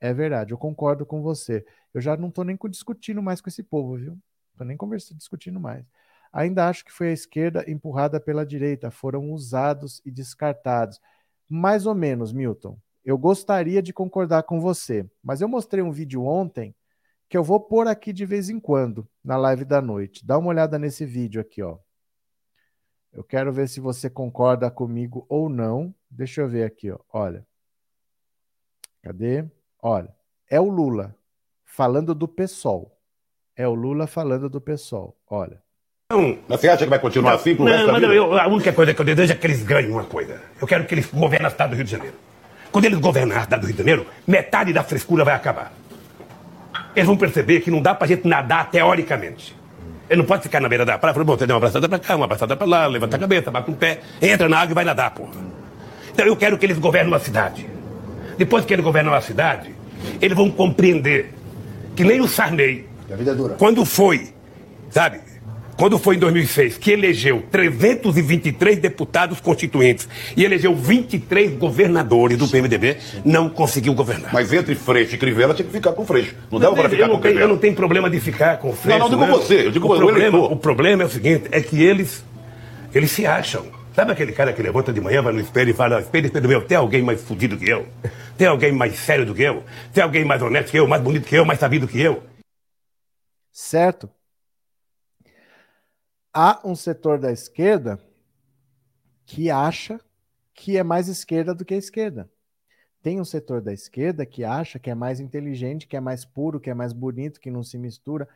É verdade, eu concordo com você. Eu já não estou nem discutindo mais com esse povo, viu? Estou nem conversando, discutindo mais. Ainda acho que foi a esquerda empurrada pela direita, foram usados e descartados. Mais ou menos, Milton. eu gostaria de concordar com você, mas eu mostrei um vídeo ontem que eu vou pôr aqui de vez em quando na live da noite. Dá uma olhada nesse vídeo aqui, ó. Eu quero ver se você concorda comigo ou não. Deixa eu ver aqui, ó. Olha. Cadê? Olha, é o Lula falando do PSOL. É o Lula falando do PSOL. Olha. Não, mas você acha que vai continuar assim pro não, mas não, eu, a única coisa que eu desejo é que eles ganhem uma coisa. Eu quero que eles governem o estado do Rio de Janeiro. Quando eles governarem o estado do Rio de Janeiro, metade da frescura vai acabar. Eles vão perceber que não dá pra gente nadar teoricamente. Ele não pode ficar na beira da praia e falar, bom, você deu uma abraçada pra cá, uma abraçada pra lá, levanta a cabeça, bate um pé, entra na água e vai nadar, porra. Então eu quero que eles governem uma cidade. Depois que eles governam uma cidade, eles vão compreender que nem o Sarney, é quando foi, sabe, quando foi em 2006, que elegeu 323 deputados constituintes e elegeu 23 governadores do PMDB, não conseguiu governar. Mas entre Freixo e Crivella tinha que ficar com Freixo. Não dava para ficar com tenho, Eu não tenho problema de ficar com Freixo. Não, não digo não. você, eu digo o, problema, o problema é o seguinte, é que eles, eles se acham. Sabe aquele cara que levanta de manhã, vai no espelho e fala, espelho, espelho meu, tem alguém mais fudido que eu? Tem alguém mais sério do que eu? Tem alguém mais honesto que eu, mais bonito que eu, mais sabido que eu? Certo há um setor da esquerda que acha que é mais esquerda do que a esquerda. Tem um setor da esquerda que acha que é mais inteligente, que é mais puro, que é mais bonito, que não se mistura.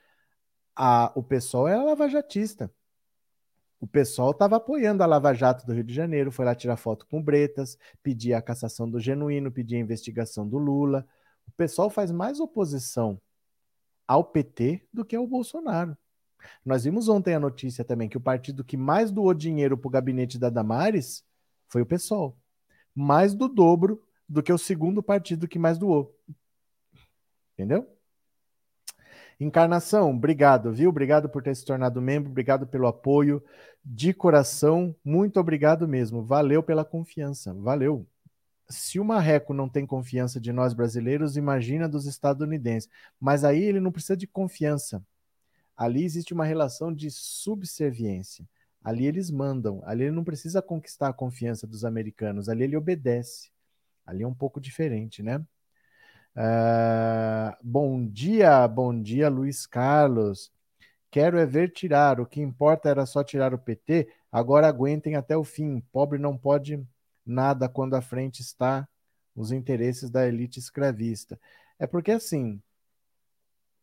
A, o pessoal é lavajatista. O pessoal estava apoiando a Lava Jato do Rio de Janeiro, foi lá tirar foto com Bretas, pedir a cassação do Genuíno, pedir a investigação do Lula. O pessoal faz mais oposição ao PT do que ao Bolsonaro. Nós vimos ontem a notícia também que o partido que mais doou dinheiro para o gabinete da Damares foi o PSOL. Mais do dobro do que o segundo partido que mais doou. Entendeu? Encarnação, obrigado, viu? Obrigado por ter se tornado membro, obrigado pelo apoio de coração, muito obrigado mesmo. Valeu pela confiança, valeu. Se o Marreco não tem confiança de nós brasileiros, imagina dos estadunidenses. Mas aí ele não precisa de confiança. Ali existe uma relação de subserviência. Ali eles mandam, ali ele não precisa conquistar a confiança dos americanos, ali ele obedece. Ali é um pouco diferente, né? Uh, bom dia, bom dia, Luiz Carlos. Quero é ver tirar. O que importa era só tirar o PT. Agora aguentem até o fim. Pobre não pode nada quando à frente está os interesses da elite escravista. É porque assim,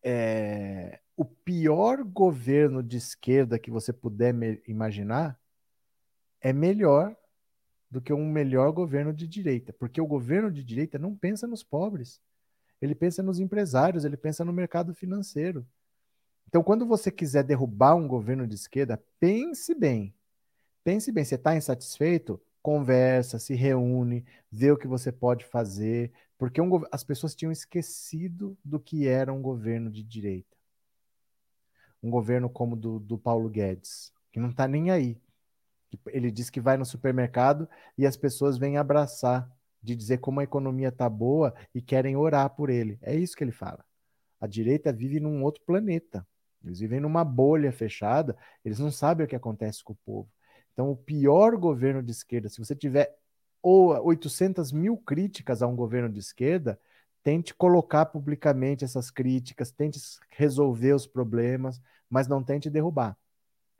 é, o pior governo de esquerda que você puder imaginar é melhor do que um melhor governo de direita, porque o governo de direita não pensa nos pobres, ele pensa nos empresários, ele pensa no mercado financeiro. Então, quando você quiser derrubar um governo de esquerda, pense bem. Pense bem, você está insatisfeito? Conversa, se reúne, vê o que você pode fazer, porque um, as pessoas tinham esquecido do que era um governo de direita um governo como do, do Paulo Guedes, que não está nem aí. Ele diz que vai no supermercado e as pessoas vêm abraçar, de dizer como a economia está boa e querem orar por ele. É isso que ele fala. A direita vive num outro planeta. Eles vivem numa bolha fechada, eles não sabem o que acontece com o povo. Então, o pior governo de esquerda, se você tiver 800 mil críticas a um governo de esquerda, tente colocar publicamente essas críticas, tente resolver os problemas, mas não tente derrubar.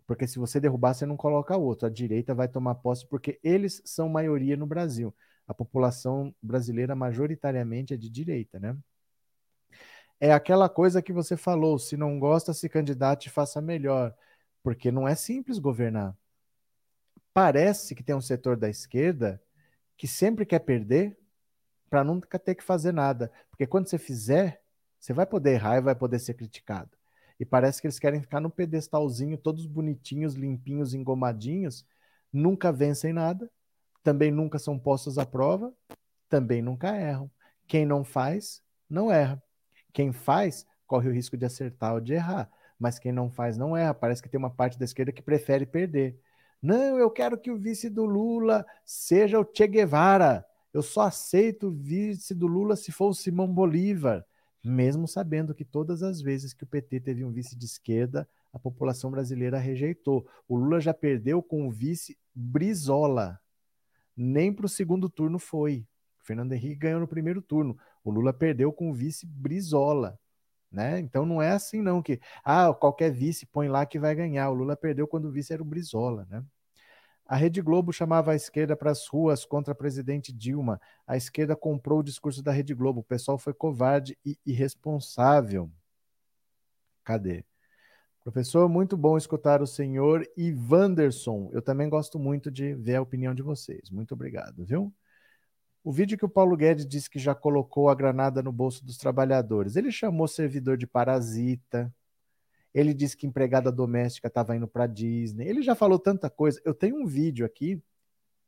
Porque se você derrubar, você não coloca outro. A direita vai tomar posse porque eles são maioria no Brasil. A população brasileira majoritariamente é de direita, né? É aquela coisa que você falou, se não gosta, se candidate faça melhor, porque não é simples governar. Parece que tem um setor da esquerda que sempre quer perder para nunca ter que fazer nada. Porque quando você fizer, você vai poder errar e vai poder ser criticado. E parece que eles querem ficar no pedestalzinho, todos bonitinhos, limpinhos, engomadinhos, nunca vencem nada, também nunca são postos à prova, também nunca erram. Quem não faz, não erra. Quem faz, corre o risco de acertar ou de errar. Mas quem não faz, não erra. Parece que tem uma parte da esquerda que prefere perder. Não, eu quero que o vice do Lula seja o Che Guevara. Eu só aceito o vice do Lula se for o Simão Bolívar, mesmo sabendo que todas as vezes que o PT teve um vice de esquerda, a população brasileira rejeitou. O Lula já perdeu com o vice Brizola. Nem para o segundo turno foi. O Fernando Henrique ganhou no primeiro turno. O Lula perdeu com o vice Brizola. Né? Então não é assim não que ah, qualquer vice põe lá que vai ganhar. O Lula perdeu quando o vice era o Brizola, né? A Rede Globo chamava a esquerda para as ruas contra a presidente Dilma. A esquerda comprou o discurso da Rede Globo. O pessoal foi covarde e irresponsável. Cadê? Professor, muito bom escutar o senhor Ivanderson. Eu também gosto muito de ver a opinião de vocês. Muito obrigado, viu? O vídeo que o Paulo Guedes disse que já colocou a granada no bolso dos trabalhadores. Ele chamou servidor de parasita. Ele disse que empregada doméstica estava indo para Disney. Ele já falou tanta coisa. Eu tenho um vídeo aqui,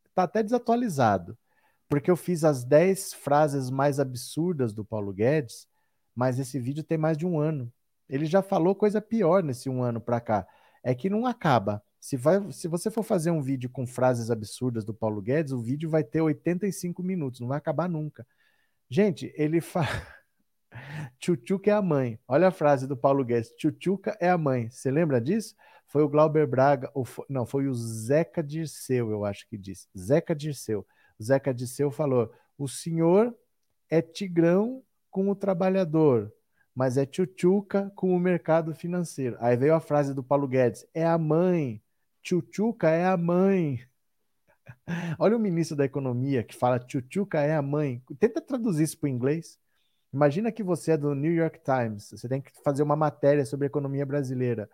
está até desatualizado, porque eu fiz as 10 frases mais absurdas do Paulo Guedes, mas esse vídeo tem mais de um ano. Ele já falou coisa pior nesse um ano para cá. É que não acaba. Se, vai, se você for fazer um vídeo com frases absurdas do Paulo Guedes, o vídeo vai ter 85 minutos, não vai acabar nunca. Gente, ele fala. Tchutchuca é a mãe. Olha a frase do Paulo Guedes. Tchutchuca é a mãe. Você lembra disso? Foi o Glauber Braga, foi, não, foi o Zeca Dirceu, eu acho que disse. Zeca Dirceu. O Zeca Dirceu falou: o senhor é tigrão com o trabalhador, mas é tchutchuca com o mercado financeiro. Aí veio a frase do Paulo Guedes: é a mãe. Tchutchuca é a mãe. Olha o ministro da Economia que fala tchutchuca é a mãe. Tenta traduzir isso para o inglês. Imagina que você é do New York Times, você tem que fazer uma matéria sobre economia brasileira.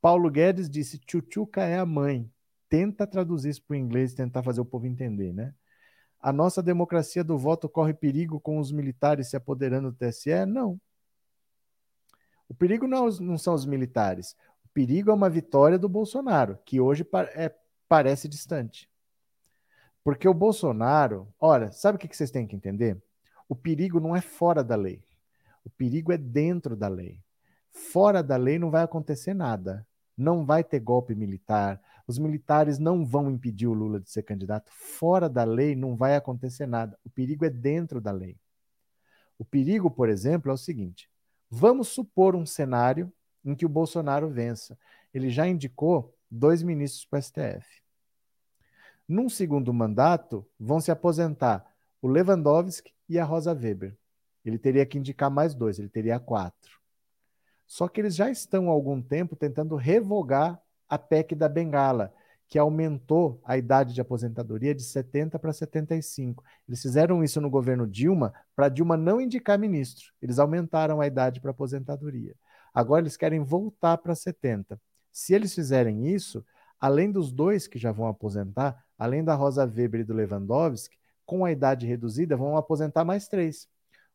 Paulo Guedes disse tchutchuca é a mãe. Tenta traduzir isso para o inglês tentar fazer o povo entender, né? A nossa democracia do voto corre perigo com os militares se apoderando do TSE? Não. O perigo não, não são os militares perigo é uma vitória do Bolsonaro, que hoje é, parece distante. Porque o Bolsonaro, olha, sabe o que vocês têm que entender? O perigo não é fora da lei. O perigo é dentro da lei. Fora da lei não vai acontecer nada. Não vai ter golpe militar. Os militares não vão impedir o Lula de ser candidato. Fora da lei não vai acontecer nada. O perigo é dentro da lei. O perigo, por exemplo, é o seguinte: vamos supor um cenário em que o Bolsonaro vença. Ele já indicou dois ministros para o STF. Num segundo mandato, vão se aposentar o Lewandowski e a Rosa Weber. Ele teria que indicar mais dois, ele teria quatro. Só que eles já estão há algum tempo tentando revogar a PEC da Bengala, que aumentou a idade de aposentadoria de 70 para 75. Eles fizeram isso no governo Dilma para Dilma não indicar ministro. Eles aumentaram a idade para aposentadoria. Agora eles querem voltar para 70. Se eles fizerem isso, além dos dois que já vão aposentar, além da Rosa Weber e do Lewandowski, com a idade reduzida, vão aposentar mais três: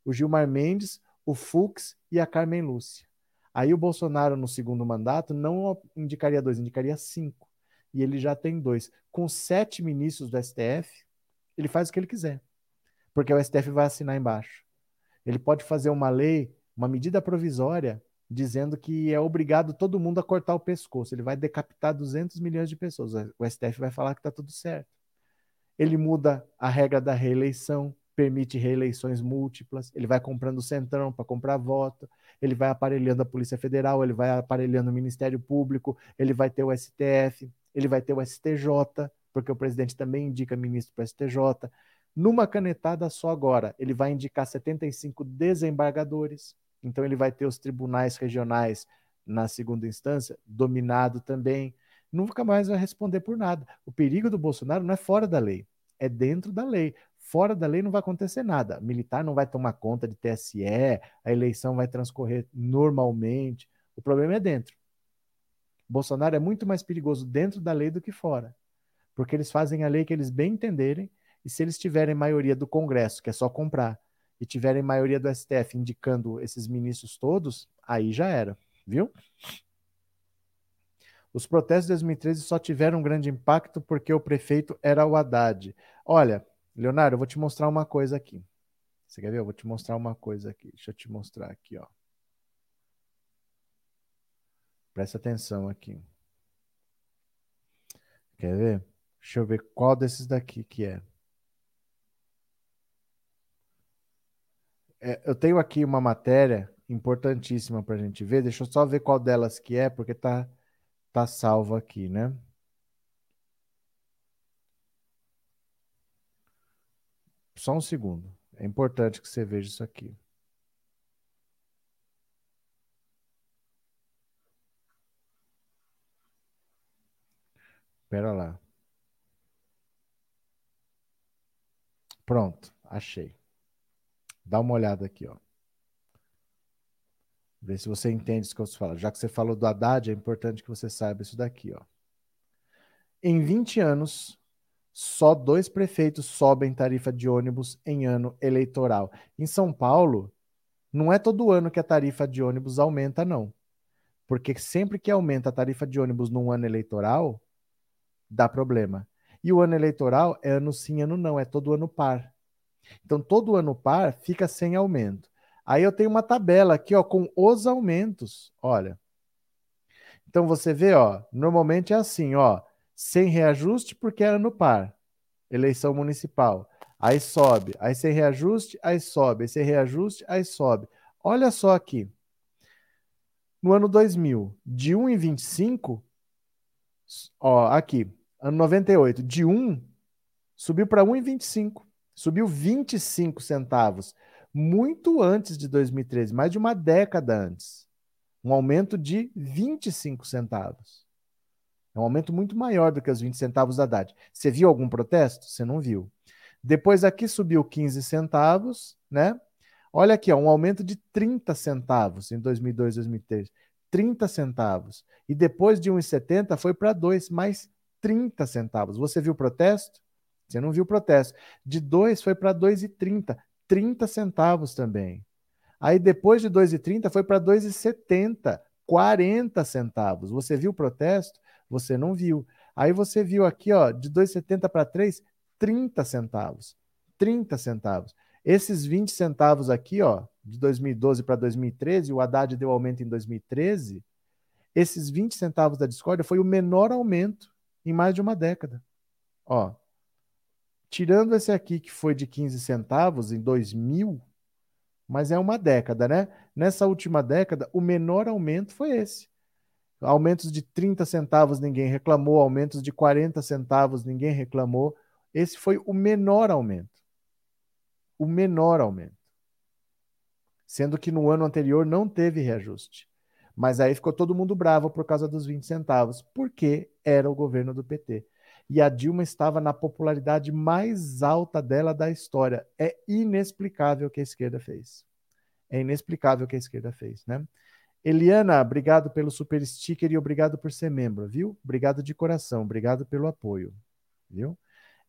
o Gilmar Mendes, o Fux e a Carmen Lúcia. Aí o Bolsonaro, no segundo mandato, não indicaria dois, indicaria cinco. E ele já tem dois. Com sete ministros do STF, ele faz o que ele quiser. Porque o STF vai assinar embaixo. Ele pode fazer uma lei, uma medida provisória dizendo que é obrigado todo mundo a cortar o pescoço. Ele vai decapitar 200 milhões de pessoas. O STF vai falar que está tudo certo. Ele muda a regra da reeleição, permite reeleições múltiplas. Ele vai comprando o centrão para comprar voto. Ele vai aparelhando a Polícia Federal. Ele vai aparelhando o Ministério Público. Ele vai ter o STF. Ele vai ter o STJ, porque o presidente também indica ministro para o STJ. Numa canetada só agora, ele vai indicar 75 desembargadores então ele vai ter os tribunais regionais na segunda instância dominado também. Nunca mais vai responder por nada. O perigo do Bolsonaro não é fora da lei, é dentro da lei. Fora da lei não vai acontecer nada. Militar não vai tomar conta de TSE, a eleição vai transcorrer normalmente. O problema é dentro. Bolsonaro é muito mais perigoso dentro da lei do que fora. Porque eles fazem a lei que eles bem entenderem, e se eles tiverem maioria do Congresso, que é só comprar, e tiverem maioria do STF indicando esses ministros todos, aí já era, viu? Os protestos de 2013 só tiveram um grande impacto porque o prefeito era o Haddad. Olha, Leonardo, eu vou te mostrar uma coisa aqui. Você quer ver? Eu vou te mostrar uma coisa aqui. Deixa eu te mostrar aqui, ó. Presta atenção aqui. Quer ver? Deixa eu ver qual desses daqui que é. é, eu tenho aqui uma matéria importantíssima para a gente ver. Deixa eu só ver qual delas que é, porque tá, tá salvo aqui, né? Só um segundo. É importante que você veja isso aqui. Espera lá. Pronto, achei. Dá uma olhada aqui, ó. Vê se você entende isso que eu estou falando. Já que você falou do Haddad, é importante que você saiba isso daqui, ó. Em 20 anos, só dois prefeitos sobem tarifa de ônibus em ano eleitoral. Em São Paulo, não é todo ano que a tarifa de ônibus aumenta, não. Porque sempre que aumenta a tarifa de ônibus num ano eleitoral, dá problema. E o ano eleitoral é ano sim, ano não, é todo ano par. Então, todo ano par fica sem aumento. Aí eu tenho uma tabela aqui, ó, com os aumentos. Olha. Então você vê, ó, normalmente é assim, ó, sem reajuste porque era no par. Eleição municipal. Aí sobe, aí sem reajuste, aí sobe, aí sem reajuste, aí sobe. Olha só aqui. No ano 2000, de 1 em 25, ó, aqui, ano 98, de 1 subiu para 1,25. Subiu 25 centavos, muito antes de 2013, mais de uma década antes. Um aumento de 25 centavos. É um aumento muito maior do que os 20 centavos da Haddad. Você viu algum protesto? Você não viu. Depois aqui subiu 15 centavos, né? Olha aqui, ó, um aumento de 30 centavos em 2002, 2003. 30 centavos. E depois de 1,70 foi para 2, mais 30 centavos. Você viu o protesto? Você não viu o protesto. De 2 foi para 2,30. 30 centavos também. Aí depois de 2,30 foi para 2,70. 40 centavos. Você viu o protesto? Você não viu. Aí você viu aqui, ó, de 2,70 para 3, 30 centavos. 30 centavos. Esses 20 centavos aqui, ó, de 2012 para 2013, o Haddad deu aumento em 2013. Esses 20 centavos da discórdia foi o menor aumento em mais de uma década. Ó, tirando esse aqui que foi de 15 centavos em 2000, mas é uma década, né? Nessa última década, o menor aumento foi esse. Aumentos de 30 centavos ninguém reclamou, aumentos de 40 centavos ninguém reclamou. Esse foi o menor aumento. O menor aumento. Sendo que no ano anterior não teve reajuste. Mas aí ficou todo mundo bravo por causa dos 20 centavos, porque era o governo do PT. E a Dilma estava na popularidade mais alta dela da história. É inexplicável o que a esquerda fez. É inexplicável o que a esquerda fez, né? Eliana, obrigado pelo super sticker e obrigado por ser membro, viu? Obrigado de coração, obrigado pelo apoio, viu?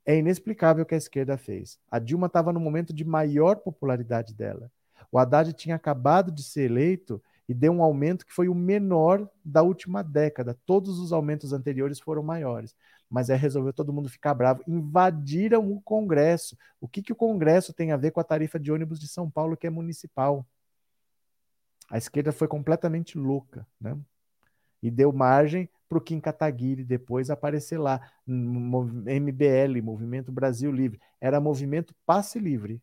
É inexplicável o que a esquerda fez. A Dilma estava no momento de maior popularidade dela. O Haddad tinha acabado de ser eleito e deu um aumento que foi o menor da última década. Todos os aumentos anteriores foram maiores. Mas aí resolveu todo mundo ficar bravo. Invadiram o Congresso. O que, que o Congresso tem a ver com a tarifa de ônibus de São Paulo, que é municipal? A esquerda foi completamente louca, né? E deu margem para o Kim Kataguiri depois aparecer lá. MBL, Movimento Brasil Livre. Era movimento passe livre,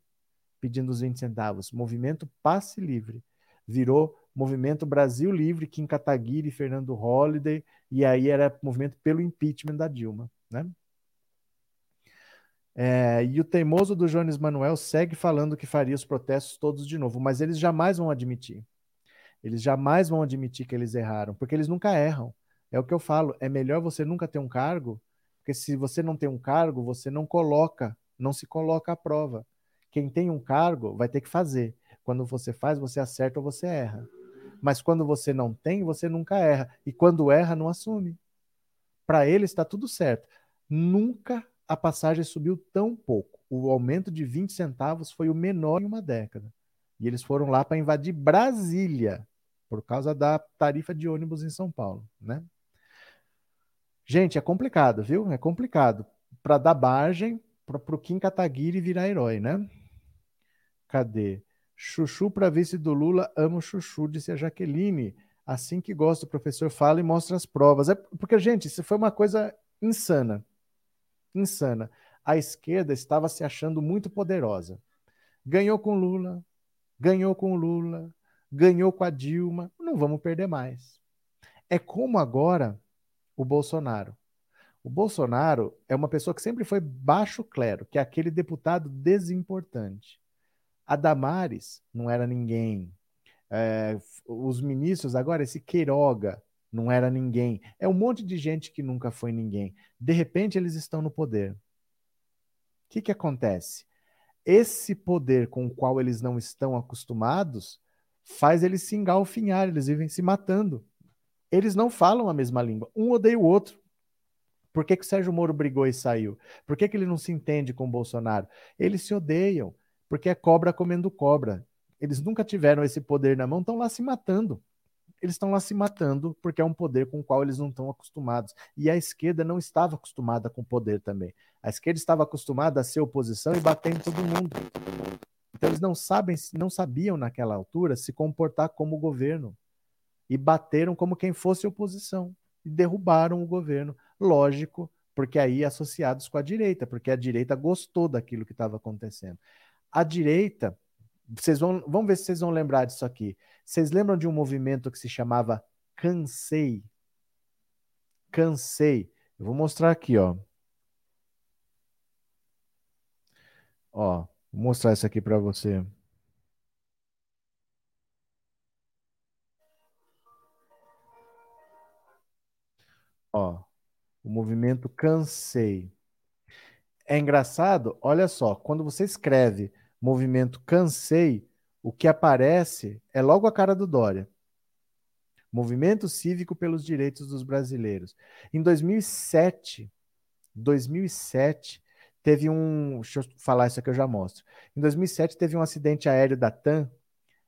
pedindo os 20 centavos. Movimento passe livre. Virou Movimento Brasil Livre, Kim Kataguiri, Fernando Holliday, e aí era movimento pelo impeachment da Dilma, né? É, e o teimoso do Jones Manuel segue falando que faria os protestos todos de novo, mas eles jamais vão admitir. Eles jamais vão admitir que eles erraram, porque eles nunca erram. É o que eu falo, é melhor você nunca ter um cargo, porque se você não tem um cargo, você não coloca, não se coloca à prova. Quem tem um cargo vai ter que fazer. Quando você faz, você acerta ou você erra. Mas quando você não tem, você nunca erra. E quando erra, não assume. Para ele está tudo certo. Nunca a passagem subiu tão pouco. O aumento de 20 centavos foi o menor em uma década. E eles foram lá para invadir Brasília, por causa da tarifa de ônibus em São Paulo, né? Gente, é complicado, viu? É complicado. Para dar margem para o Kim Kataguiri virar herói, né? Cadê? Chuchu para vice do Lula, amo chuchu, disse a Jaqueline. Assim que gosta, o professor fala e mostra as provas. É porque, gente, isso foi uma coisa insana. Insana. A esquerda estava se achando muito poderosa. Ganhou com Lula, ganhou com Lula, ganhou com a Dilma. Não vamos perder mais. É como agora o Bolsonaro. O Bolsonaro é uma pessoa que sempre foi baixo clero, que é aquele deputado desimportante. A Damares não era ninguém. É, os ministros, agora, esse Queiroga não era ninguém. É um monte de gente que nunca foi ninguém. De repente, eles estão no poder. O que, que acontece? Esse poder com o qual eles não estão acostumados faz eles se engalfinhar, eles vivem se matando. Eles não falam a mesma língua. Um odeia o outro. Por que, que o Sérgio Moro brigou e saiu? Por que, que ele não se entende com o Bolsonaro? Eles se odeiam, porque é cobra comendo cobra. Eles nunca tiveram esse poder na mão, estão lá se matando. Eles estão lá se matando porque é um poder com o qual eles não estão acostumados. E a esquerda não estava acostumada com poder também. A esquerda estava acostumada a ser oposição e bater em todo mundo. Então eles não sabem, não sabiam naquela altura se comportar como governo e bateram como quem fosse oposição e derrubaram o governo. Lógico, porque aí associados com a direita, porque a direita gostou daquilo que estava acontecendo. A direita, vocês vão, vamos ver se vocês vão lembrar disso aqui. Vocês lembram de um movimento que se chamava Cansei? Cansei. Eu vou mostrar aqui, ó. Ó, vou mostrar isso aqui para você. Ó, o movimento Cansei. É engraçado, olha só, quando você escreve movimento Cansei, o que aparece é logo a cara do Dória. Movimento Cívico pelos Direitos dos Brasileiros. Em 2007, 2007, teve um. Deixa eu falar isso aqui, eu já mostro. Em 2007, teve um acidente aéreo da TAM,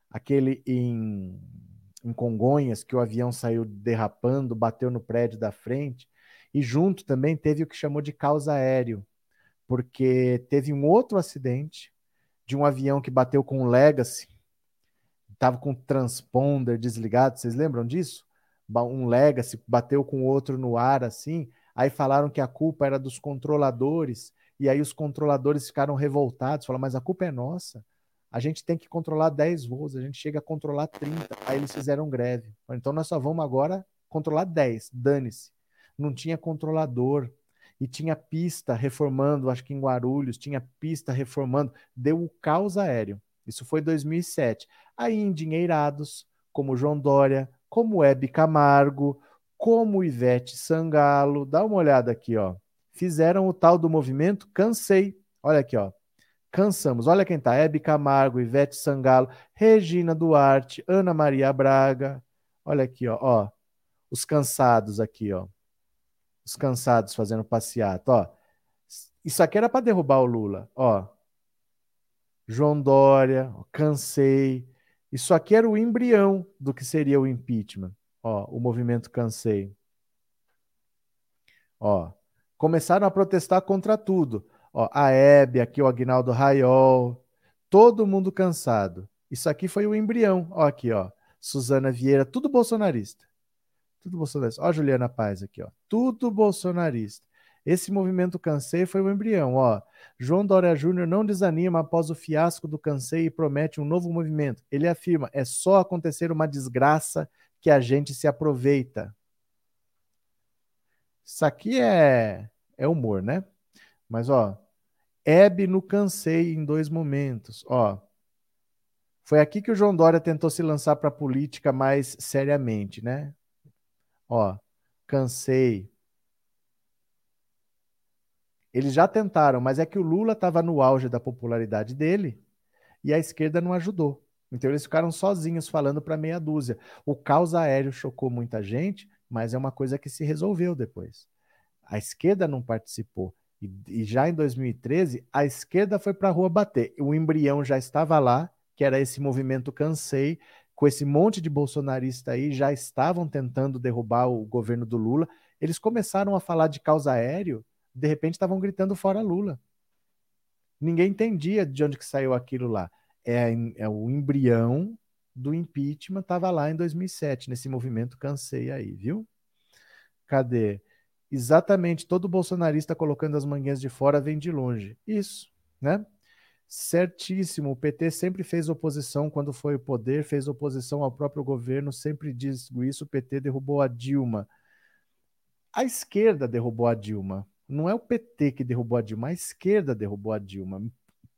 aquele em, em Congonhas, que o avião saiu derrapando, bateu no prédio da frente. E junto também teve o que chamou de causa aéreo, porque teve um outro acidente de um avião que bateu com um Legacy, estava com o transponder desligado, vocês lembram disso? Um Legacy bateu com outro no ar assim, aí falaram que a culpa era dos controladores, e aí os controladores ficaram revoltados, falaram, mas a culpa é nossa. A gente tem que controlar 10 voos, a gente chega a controlar 30. Aí eles fizeram greve. Então nós só vamos agora controlar 10, dane-se não tinha controlador e tinha pista reformando, acho que em Guarulhos, tinha pista reformando, deu o caos aéreo. Isso foi 2007. Aí endinheirados, como João Dória, como Hebe Camargo, como Ivete Sangalo, dá uma olhada aqui, ó. Fizeram o tal do movimento Cansei. Olha aqui, ó. Cansamos. Olha quem tá: Hebe Camargo, Ivete Sangalo, Regina Duarte, Ana Maria Braga. Olha aqui, ó, ó. Os cansados aqui, ó os cansados fazendo passeata, ó. Isso aqui era para derrubar o Lula, ó. João Dória, ó, cansei. Isso aqui era o embrião do que seria o impeachment, ó, o movimento cansei. Ó, começaram a protestar contra tudo. Ó, a Hebe, aqui o Agnaldo Raiol, todo mundo cansado. Isso aqui foi o embrião, ó aqui, ó. Suzana Vieira, tudo bolsonarista. Tudo bolsonarista. Ó Juliana Paz aqui, ó. Tudo bolsonarista. Esse movimento Cansei foi o embrião, ó. João Dória Júnior não desanima após o fiasco do Cansei e promete um novo movimento. Ele afirma: é só acontecer uma desgraça que a gente se aproveita. Isso aqui é, é humor, né? Mas, ó, Hebe no Cansei em dois momentos, ó. Foi aqui que o João Dória tentou se lançar para a política mais seriamente, né? Ó, cansei. Eles já tentaram, mas é que o Lula estava no auge da popularidade dele e a esquerda não ajudou. Então eles ficaram sozinhos falando para meia dúzia. O caos aéreo chocou muita gente, mas é uma coisa que se resolveu depois. A esquerda não participou. E, e já em 2013, a esquerda foi para a rua bater. O embrião já estava lá, que era esse movimento Cansei, com esse monte de bolsonarista aí, já estavam tentando derrubar o governo do Lula. Eles começaram a falar de causa aéreo, de repente estavam gritando fora Lula. Ninguém entendia de onde que saiu aquilo lá. É, é o embrião do impeachment, estava lá em 2007, nesse movimento Cansei aí, viu? Cadê? Exatamente, todo bolsonarista colocando as manguinhas de fora vem de longe. Isso, né? Certíssimo. O PT sempre fez oposição quando foi o poder, fez oposição ao próprio governo, sempre diz isso. O PT derrubou a Dilma. A esquerda derrubou a Dilma. Não é o PT que derrubou a Dilma, a esquerda derrubou a Dilma.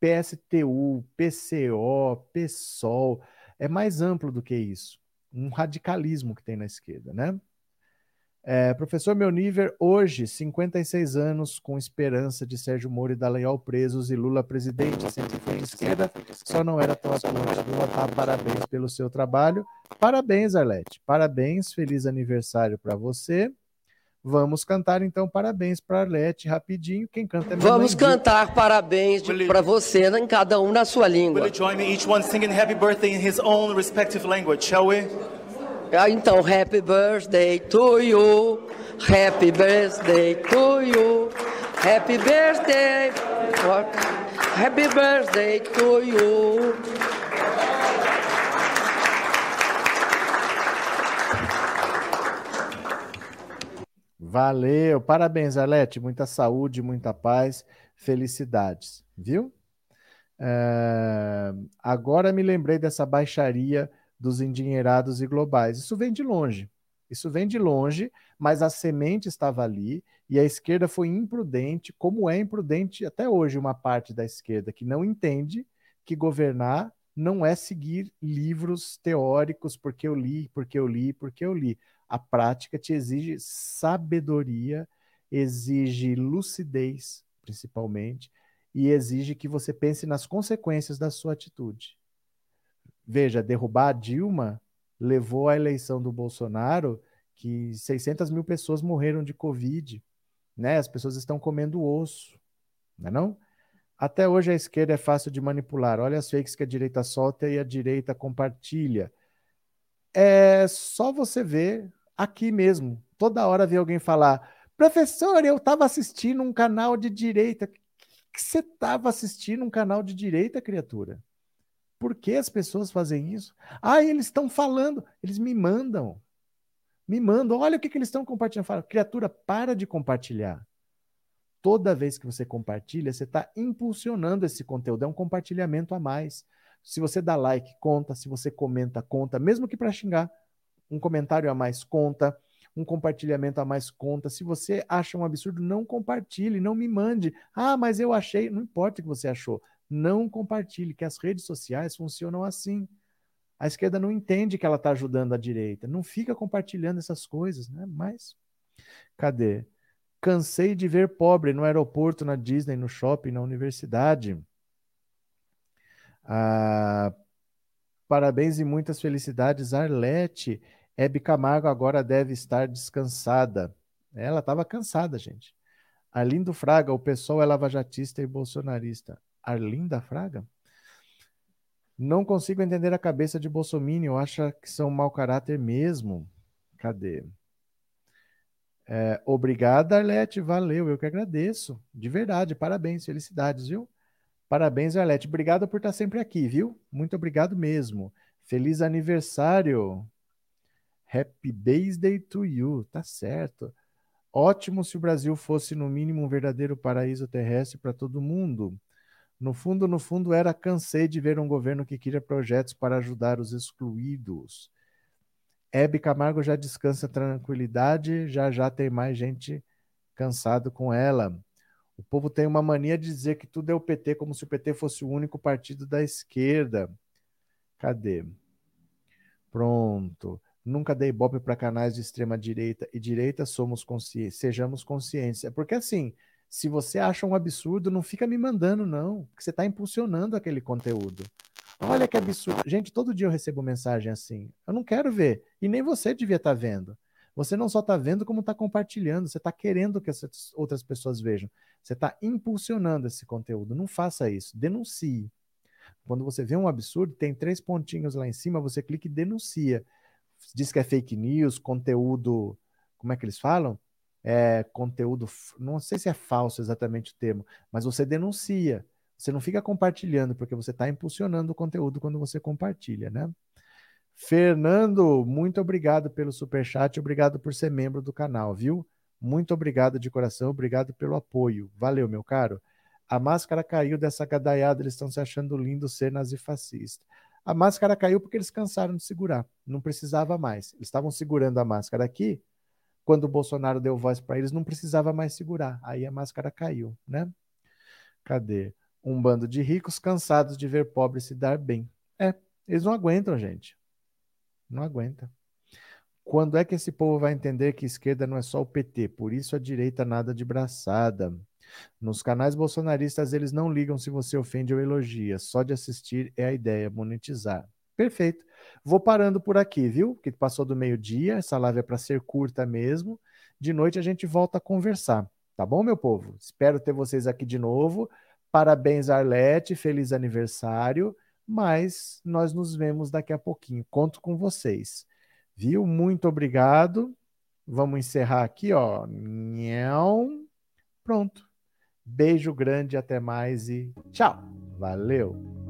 PSTU, PCO, PSOL, é mais amplo do que isso. Um radicalismo que tem na esquerda, né? É, professor Melniver, hoje, 56 anos, com esperança de Sérgio Moro e Dallagnol presos e Lula presidente, sempre foi de esquerda, só não era tão atuante do Otávio. Parabéns pelo seu trabalho. Parabéns, Arlete. Parabéns, feliz aniversário para você. Vamos cantar então parabéns para Arlete rapidinho. Quem canta é Vamos cantar parabéns para você em cada um na sua língua. Will you join me each one singing happy birthday in his own respective language, shall we? Ah, então, happy birthday to you. Happy birthday to you. Happy birthday. Happy birthday to you. Valeu, parabéns, Arlete. Muita saúde, muita paz, felicidades, viu? É... Agora me lembrei dessa baixaria dos endinheirados e globais. Isso vem de longe. Isso vem de longe, mas a semente estava ali e a esquerda foi imprudente, como é imprudente até hoje uma parte da esquerda que não entende que governar não é seguir livros teóricos porque eu li, porque eu li, porque eu li. A prática te exige sabedoria, exige lucidez, principalmente, e exige que você pense nas consequências da sua atitude. Veja, derrubar a Dilma levou à eleição do Bolsonaro que 600 mil pessoas morreram de Covid. Né? As pessoas estão comendo osso, não é não? Até hoje a esquerda é fácil de manipular. Olha as fakes que a direita solta e a direita compartilha. É só você ver aqui mesmo. Toda hora vê alguém falar: professor, eu estava assistindo um canal de direita. que você estava assistindo um canal de direita, criatura? Por que as pessoas fazem isso? Ah, eles estão falando, eles me mandam. Me mandam, olha o que, que eles estão compartilhando. Fala, criatura, para de compartilhar. Toda vez que você compartilha, você está impulsionando esse conteúdo, é um compartilhamento a mais. Se você dá like, conta. Se você comenta, conta. Mesmo que para xingar, um comentário a mais conta. Um compartilhamento a mais conta. Se você acha um absurdo, não compartilhe, não me mande. Ah, mas eu achei. Não importa o que você achou não compartilhe, que as redes sociais funcionam assim. A esquerda não entende que ela está ajudando a direita, não fica compartilhando essas coisas, né? Mas, cadê? Cansei de ver pobre no aeroporto, na Disney, no shopping, na universidade. Ah, parabéns e muitas felicidades, Arlete. Hebe Camargo agora deve estar descansada. Ela estava cansada, gente. Arlindo Fraga, o pessoal é lavajatista e bolsonarista. Arlinda Fraga? Não consigo entender a cabeça de Bolsonaro, acha que são mau caráter mesmo. Cadê? É, obrigada, Arlete, valeu, eu que agradeço. De verdade, parabéns, felicidades, viu? Parabéns, Arlete. Obrigado por estar sempre aqui, viu? Muito obrigado mesmo. Feliz aniversário. Happy birthday to you, tá certo. Ótimo se o Brasil fosse, no mínimo, um verdadeiro paraíso terrestre para todo mundo. No fundo, no fundo, era cansei de ver um governo que queria projetos para ajudar os excluídos. Hebe Camargo já descansa tranquilidade, já já tem mais gente cansado com ela. O povo tem uma mania de dizer que tudo é o PT, como se o PT fosse o único partido da esquerda. Cadê? Pronto. Nunca dei bope para canais de extrema direita e direita, somos sejamos conscientes. É porque assim, se você acha um absurdo, não fica me mandando, não. Porque você está impulsionando aquele conteúdo. Olha que absurdo. Gente, todo dia eu recebo mensagem assim. Eu não quero ver. E nem você devia estar tá vendo. Você não só está vendo, como está compartilhando. Você está querendo que essas outras pessoas vejam. Você está impulsionando esse conteúdo. Não faça isso. Denuncie. Quando você vê um absurdo, tem três pontinhos lá em cima, você clica e denuncia. Diz que é fake news, conteúdo. Como é que eles falam? É, conteúdo, não sei se é falso exatamente o termo, mas você denuncia. Você não fica compartilhando, porque você está impulsionando o conteúdo quando você compartilha, né? Fernando, muito obrigado pelo super chat, obrigado por ser membro do canal, viu? Muito obrigado de coração, obrigado pelo apoio. Valeu, meu caro. A máscara caiu dessa gadaiada, eles estão se achando lindo ser nazifascista. A máscara caiu porque eles cansaram de segurar, não precisava mais. Eles estavam segurando a máscara aqui quando o Bolsonaro deu voz para eles, não precisava mais segurar. Aí a máscara caiu, né? Cadê? Um bando de ricos cansados de ver pobres se dar bem. É, eles não aguentam, gente. Não aguenta. Quando é que esse povo vai entender que esquerda não é só o PT? Por isso a direita nada de braçada. Nos canais bolsonaristas eles não ligam se você ofende ou elogia. Só de assistir é a ideia, monetizar. Perfeito. Vou parando por aqui, viu? Que passou do meio-dia, essa live é para ser curta mesmo. De noite a gente volta a conversar, tá bom, meu povo? Espero ter vocês aqui de novo. Parabéns, Arlete, feliz aniversário. Mas nós nos vemos daqui a pouquinho. Conto com vocês. Viu? Muito obrigado. Vamos encerrar aqui, ó. Pronto. Beijo grande, até mais e tchau. Valeu.